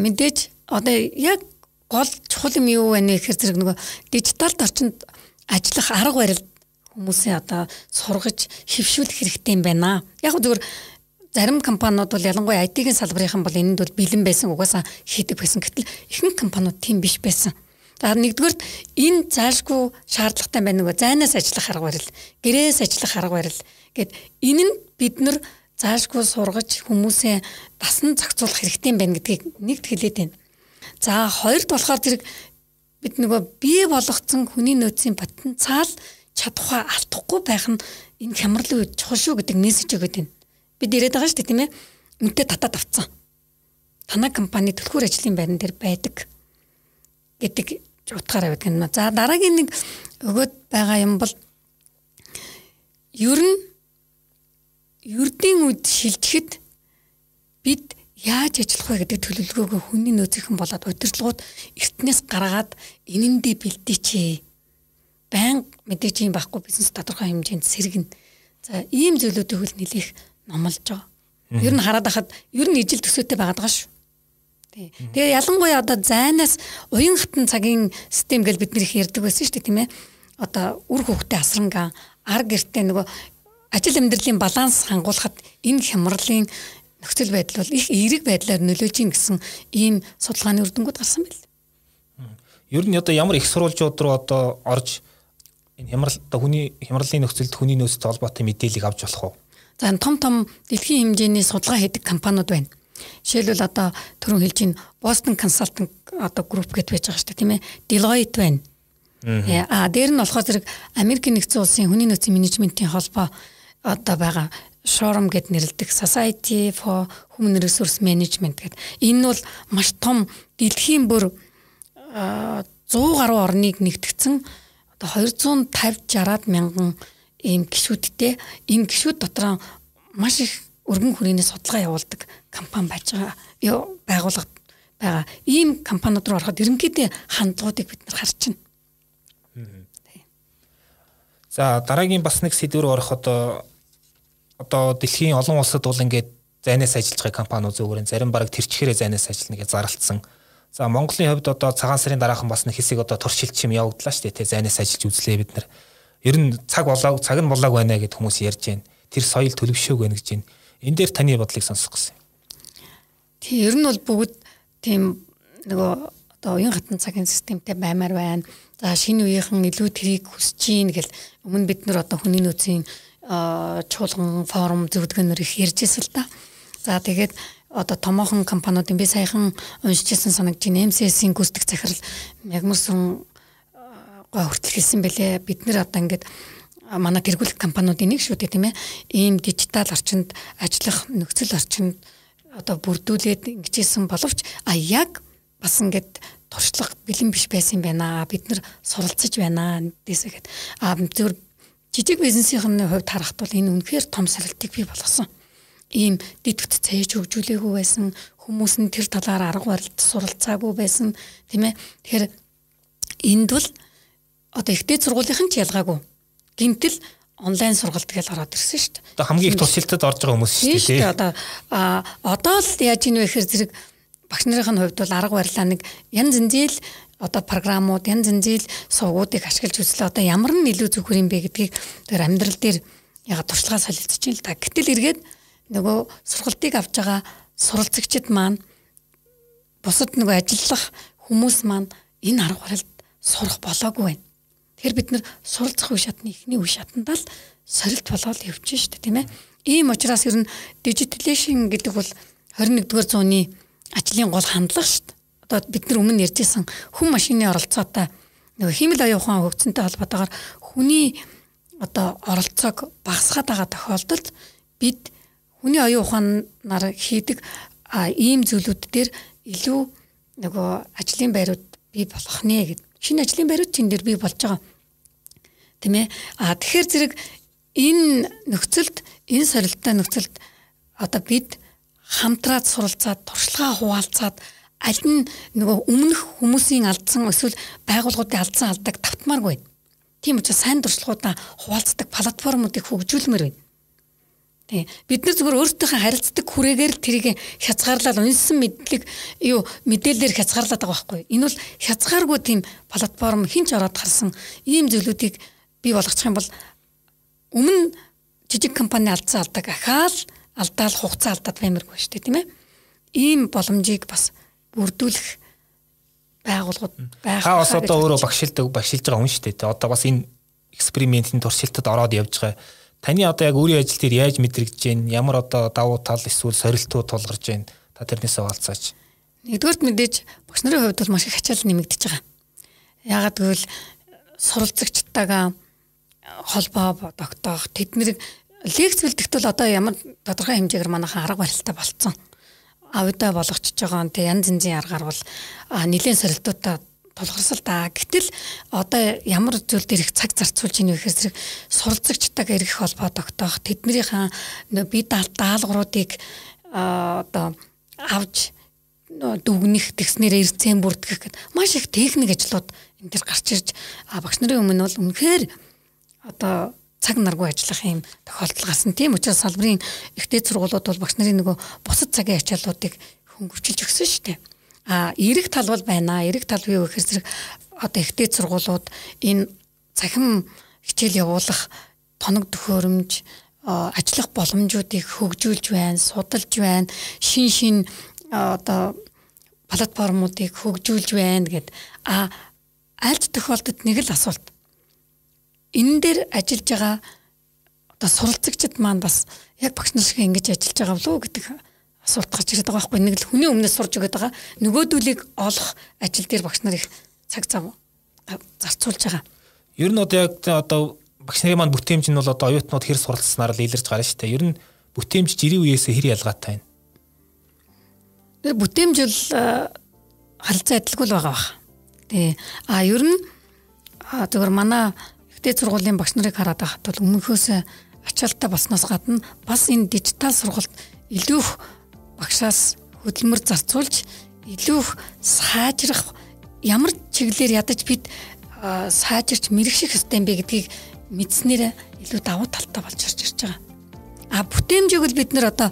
мэдээж одоо яг гол чухал юм юу вэ гэхээр зэрэг нөгөө дижитал орчинд ажиллах арга барил хүмүүсээ одоо сургаж хөвшүүлэх хэрэгтэй юм байна. Яг зүгээр зарим компаниуд бол ялангуяа IT-ийн салбарынхан бол энэнд бол бэлэн байсан угаасаа хийдэг байсан. Гэтэл ихэнх компаниуд тийм биш байсан. За нэгдүгээр энэ заашгүй шаардлагатай байна нөгөө зайнаас ажиллах арга барил, гэрээс ажиллах арга барил гэд энэ нь бид нар заашгүй сургаж хүмүүсээ дасан зохицуулах хэрэгтэй юм байна гэдгийг нэгт хэлээд байна. За хоёрд болохоор зэрэг бид нөгөө бий болгоцсон хүний нөөцийн потенциал чадхаа алдахгүй байх нь энэ хямралын үед чухал шүү гэдэг мессеж өгöd байна. Бид ирээд байгаа шүү дээ тийм ээ. Үнтэй татаад авцсан. Танай компани төлхөр ажлын байран дээр байдаг гэдэг утгаараа байдаг юм. За дараагийн нэг өгöd байгаа юм бол ер нь ердийн үед шилжихэд бид яаж ажиллах вэ гэдэг төлөвлөгөөгөө хүний нөөцийнхэн болоод удирдлагууд эртнээс гаргаад энэндээ бэлдээчээ. Баян мэдээж юм байхгүй бизнес тодорхой хэмжээнд сэргэн. За ийм зүйлүүдийг хөл нэлээх номлож байгаа. Ер нь хараад хахад ер нь ижил төсөөтэй байгаад байгаа шүү. Тий. Тэгээ ялангуяа одоо зайнаас уян хатан цагийн систем гэж бид нэр их ярьдаг байсан шүү дээ тийм ээ. Одоо үр хөвгтэй асрангаа ар гэртээ нөгөө ажил амьдралын баланс хангуулахад энэ хямралын нөхцөл байдал бол их эерэг байдлаар нөлөөж ийн гэсэн ийм судалгааны үр дүнгууд гарсан байл. Ер нь одоо ямар их сурвалжууд руу одоо орж энэ хямрал одоо хүний хямралын нөхцөлд хүний нөөцтэй холбоотой мэдээллийг авч болох уу? За том том дэлхийн хэмжээний судалгаа хийдэг компаниуд байна. Жишээлбэл одоо түрүүн хэлж ийн Boston Consulting одоо групп гэж байж байгаа шүү дээ тийм ээ. Deloitte байна. Аа дээр нь болохоор зэрэг Америкийн нэгдсэн улсын хүний нөөцийн менежментийн холбоо одоо байгаа Шором гэд нэрлдэг Society for Human Resource Management гэдэг. Энэ нь бол маш том дэлхийн бүр 100 гаруй орныг нэгтгэсэн одоо 250 60-аад мянган ийм гişүүдтэй энэ гişүүд дотор маш их өргөн хүрээний судалгаа явуулдаг компани байж байгаа. Байгууллага байгаа. Ийм компаниуд руу ороход ерөнхийдөө хандлагуудыг бид нар харж байна. За дараагийн бас нэг сэдв рүү ороход одоо дэлхийн олон улсад бол ингээд зайнаас ажиллаж байгаа компаниуд зөвхөн зарим бараг тэрчхээрээ зайнаас ажиллана гэж зарлцсан. За Монголын хувьд одоо цагаан сарын дараахан бас нэг хэсэг одоо туршилт чим явагдлаа шүү дээ. Тэ зайнаас ажиллаж үзлээ бид нар. Ер нь цаг болоог цаг нь болоог байна гэд хүмүүс ярьж байна. Тэр соёл төлөвшөөг байна гэж байна. Энэ дээр таны бодлыг сонсох гэсэн. Тий, ер нь бол бүгд тийм нөгөө одоо уян хатан цагийн системтэй баймаар байна. За шинэ үеийнхэн илүү тэрийг хүсэж гин гэл өмнө бид нар одоо хүний нөөцийн чуулган форум зөвдгөнөр их ярьж ирсэн л та. За тэгээд одоо томоохон компаниудын би саяхан уншижсэн санагдаж байна. MCS-ийн гүйцэтгэх захирал Мягмарсан гой хүртэл хэлсэн бэлээ. Бид нэр одоо ингээд манай тэргуулах компаниудын нэг шүү дээ тийм ээ. Ийм дижитал орчинд ажиллах нөхцөл орчинд одоо бүрдүүлээд ингэжсэн боловч а яг бас ингээд туршлага бэлэн биш байсан юм байна. Бид нар суралцж байна. Дэсэгэд а зөв жижиг бизнесийн хувьд харахад бол энэ үнэхээр том сорилтыг бий болгосон. Ийм дэдвт цээж хөгжүүлээгүй байсан хүмүүс нь тэр талаар арга барилд суралцаагүй байсан тийм ээ. Тэгэхээр энд бол одоо ихтэй сургуулийнхан ч ялгаагүй. Гинтэл онлайн сургалт гэж ороод ирсэн шүү дээ. Одоо хамгийн их туршилтад орж байгаа хүмүүс шүү дээ. Тийм одоо а одоо л яаж ийн вэ гэхээр зэрэг багш нарын хувьд бол арга барилаа нэг янз янзэл одоо програмууд янз янзэл сувгуудыг ашиглаж үзлээ. Одоо ямар нь илүү зөвхөр юм бэ гэдгийг тэр амьдрал дээр ягаад туршлагаа солилцож ин л та. Гэтэл эргээд нөгөө сургалтыг авч байгаа суралцагчид маань бусад нөгөө ажиллах хүмүүс маань энэ арга барилд сурах болоогүй байна. Тэгэхээр бид нар суралцах үе шатны эхний үе шатандаа л сорилт болоод явж штэ тийм ээ. Ийм учраас ер нь дижитализашн гэдэг бол 21-р зууны ажлын гол хандлага штэ одоо бид нар өмнө ярьжсэн хүн машины оролцоотой нөгөө химэл оюун ухаан хөгжсөнтэй холбоотойгоор хүний одоо оролцоог багасгаад байгаа тохиолдолд бид хүний оюун ухаанаар хийдэг ийм зүйлүүд дээр илүү нөгөө ажлын байрууд бий болох нэ гэд. Шинэ ажлын байрууд тэн дээр бий болж байгаа. Тэ мэ? А тэгэхээр зэрэг энэ нөхцөлд энэ сорилттой нөхцөлд одоо бид хамтраад суралцаад туршлагаа хуваалцаад аль нь нөгөө өмнөх хүмүүсийн алдсан эсвэл байгууллагуудын алдсан алдааг тавтмааргүй. Тийм учраас сайн дуршлагуудаа хуваалцдаг платформуудыг хөгжүүлмээр байна. Тий. Бид нар зөвхөн өөртөөхөө харилцдаг хүрээгээр л тэрийг хязгаарлал унсан мэдлэг юу мэдээлэлээр хязгаарлаад байгаа байхгүй. Энэ бол хязгааргүй тийм платформ хинч ороод харсан ийм зүйлүүдийг бий болгочих юм бол өмнө жижиг компани алдсан алдаг ахаал алдаал хугацаа алдаад баймиргүй шүү дээ тийм ээ. Ийм боломжийг бас бүрдүүлэх байгууллагууд байх. Та бас одоо өөрөө багшилдаг багшилж байгаа хүн шүү дээ. Одоо бас энэ экспериментийн туршилтад ороод явж байгаа Таны одоо яг өөрийн ажил дээр яаж мэдрэгдэж байна? Ямар одоо давуу тал эсвэл сорилтууд тулгарч байна? Та тэрнээсээ хаалцаач. Нэгдүгürt мэдээж багш нарын хувьд бол маш их ачаал нэмэгдэж байгаа. Яагаад гэвэл суралцагчтайгаа холбоо тогтоох тэднийг лекц бэлтгэхэд бол одоо ямар тодорхой хэмжээгээр манайхан арга барилтаа болцсон. Авидаа болгочихж байгаа нь тэг янз янзын аргаар бол нэлээд сорилтуудаа тулгарсал да. Гэтэл одоо ямар зүйл дээр их цаг зарцуулж ийн вэ гэхээр зэрэг суралцагчтайг эргэх холбоо тогтоох тэднийхэн бие даалгавруудыг одоо авж дүгнэх тэгснээр эрцэн бүртгэх гэд маш их техник ажлууд энэ төр гарч ирж багш нарын өмнө бол үнэхээр одоо цаг наргүй ажиллах юм тохиолдол гарсан. Тийм учраас салбарын ихтэй сургуулиуд бол багш нарын нөгөө бусад цагийн ачааллуудыг хөнгөвчилж өгсөн шүү дээ. А эрэг тал бол байна. Эрэг тал юу гэхээр зэрэг одоо ихтэй сургуулиуд энэ цахим хичээл явуулах тоног төхөөрөмж ажиллах боломжуудыг хөгжүүлж байна, судалж байна, шин шин одоо платформуудыг хөгжүүлж байна гэд а альт тохиолдолд нэг л асуулт. Энэ дээр ажиллаж байгаа одоо суралцагчид маань бас яг багш нар шиг ингэж ажиллаж байгаа болов уу гэдэг асуулт гарч ирээд байгаа байхгүй нэг л хүний өмнөөс сурж өгöd байгаа нөгөөдүүлийг олох ажил дээр багш нар их цаг зав зарцуулж байгаа. Ер нь одоо яг одоо багш нарын маань бүтээмж нь бол одоо оюутнууд хэр суралцсанаар л илэрж гарна шүү дээ. Ер нь бүтээмж жирийн үеэс хэр ялгаатай байна. Тэр бүтээмж бол харилцаа адилгүй л байгаа бах. Тий. А ер нь зөвхөн манай ихтэй сургуулийн багш нарыг хараад байхад бол өмнөхөөс ачаалтаа болсноос гадна бас энэ дижитал сургалт илүү их багшаас хөдөлмөр зарцуулж илүү их сайжрах ямар чиглэлээр ядаж бид сайжирч мэрэгших хэвтэй юм бэ гэдгийг мэдснээр илүү давуу талтай болж ирж ирж байгаа. А бүтээмжийг бол бид нэр одоо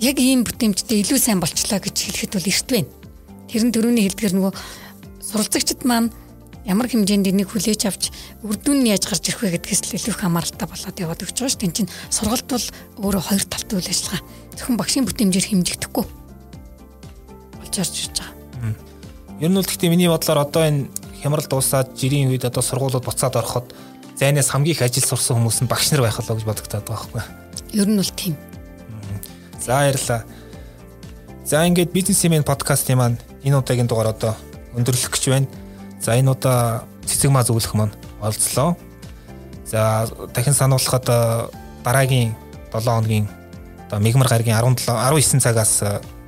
яг ийм бүтээмжтэй илүү сайн болчлаа гэж хэлэхэд бол эрт байна. Тэр нь дөрөвний хэлдгэр нөгөө суралцагчид маань ямар хэмжээнд энийг хүлээж авч үр дүн нь яаж гарч ирэх вэ гэдгээс л илүү их хамааралтай болоод яваад өгч байгаа шүү. Энд чинь сургалт бол өөрөө хоёр талтай үйл ажиллагаа. Зөвхөн багшийн бүтээмжээр хэмжигдэхгүй болж орж ирж байгаа. Ер нь бол гэхдээ миний бодлоор одоо энэ хямрал дуусаад жирийн үед одоо сургуулиуд буцаад ороход зайнаас хамгийн их ажил сурсан хүмүүс нь багш нар байх болоо гэж бодогдоод байгаа байхгүй. Ер нь бол тийм. За баярлалаа. За ингээд бизнесмен подкастын маань энэ удаагийн дугаар одоо өндөрлөх гэж байна. За энэ удаа цэцэг маа зөвлөх маань олцлоо. За дахин сануулхад дараагийн 7 хоногийн одоо мигмар гарагийн 17 19 цагаас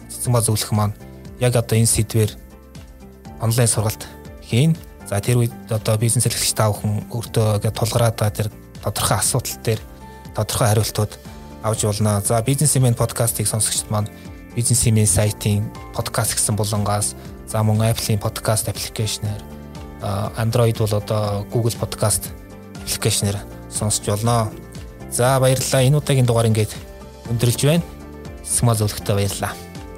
цэцэг маа зөвлөх маань яг одоо энэ сэдвэр онлайн сургалт хийн. За тэр үед одоо бизнес эрхлэгч та бүхэн өөртөө ингээд тулгараад тэр тодорхой асуудал дээр тодорхой хариултууд авч болно. За бизнесмен подкастыг сонсогчд маань бизнесмен сайтын подкаст гэсэн булангаас за мөн Apple-ийн подкаст аппликейшнээр Android бол одоо Google Podcast аппликейшнээр сонсч болно. За баярлалаа. Энэ удаагийн дугаар ингээд өндөрлж байна. Смал зөвлөгтэй баярлалаа.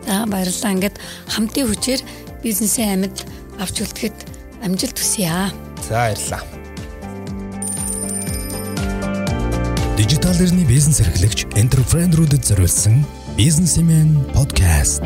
За баярлалаа. Ингээд хамтын хүчээр бизнесийн амьд авч үлдэхэд амжилт хүсье. За баярлалаа. Дижитал эрхний бизнес эрхлэгч энтерпренерүүдэд зориулсан бизнесмен подкаст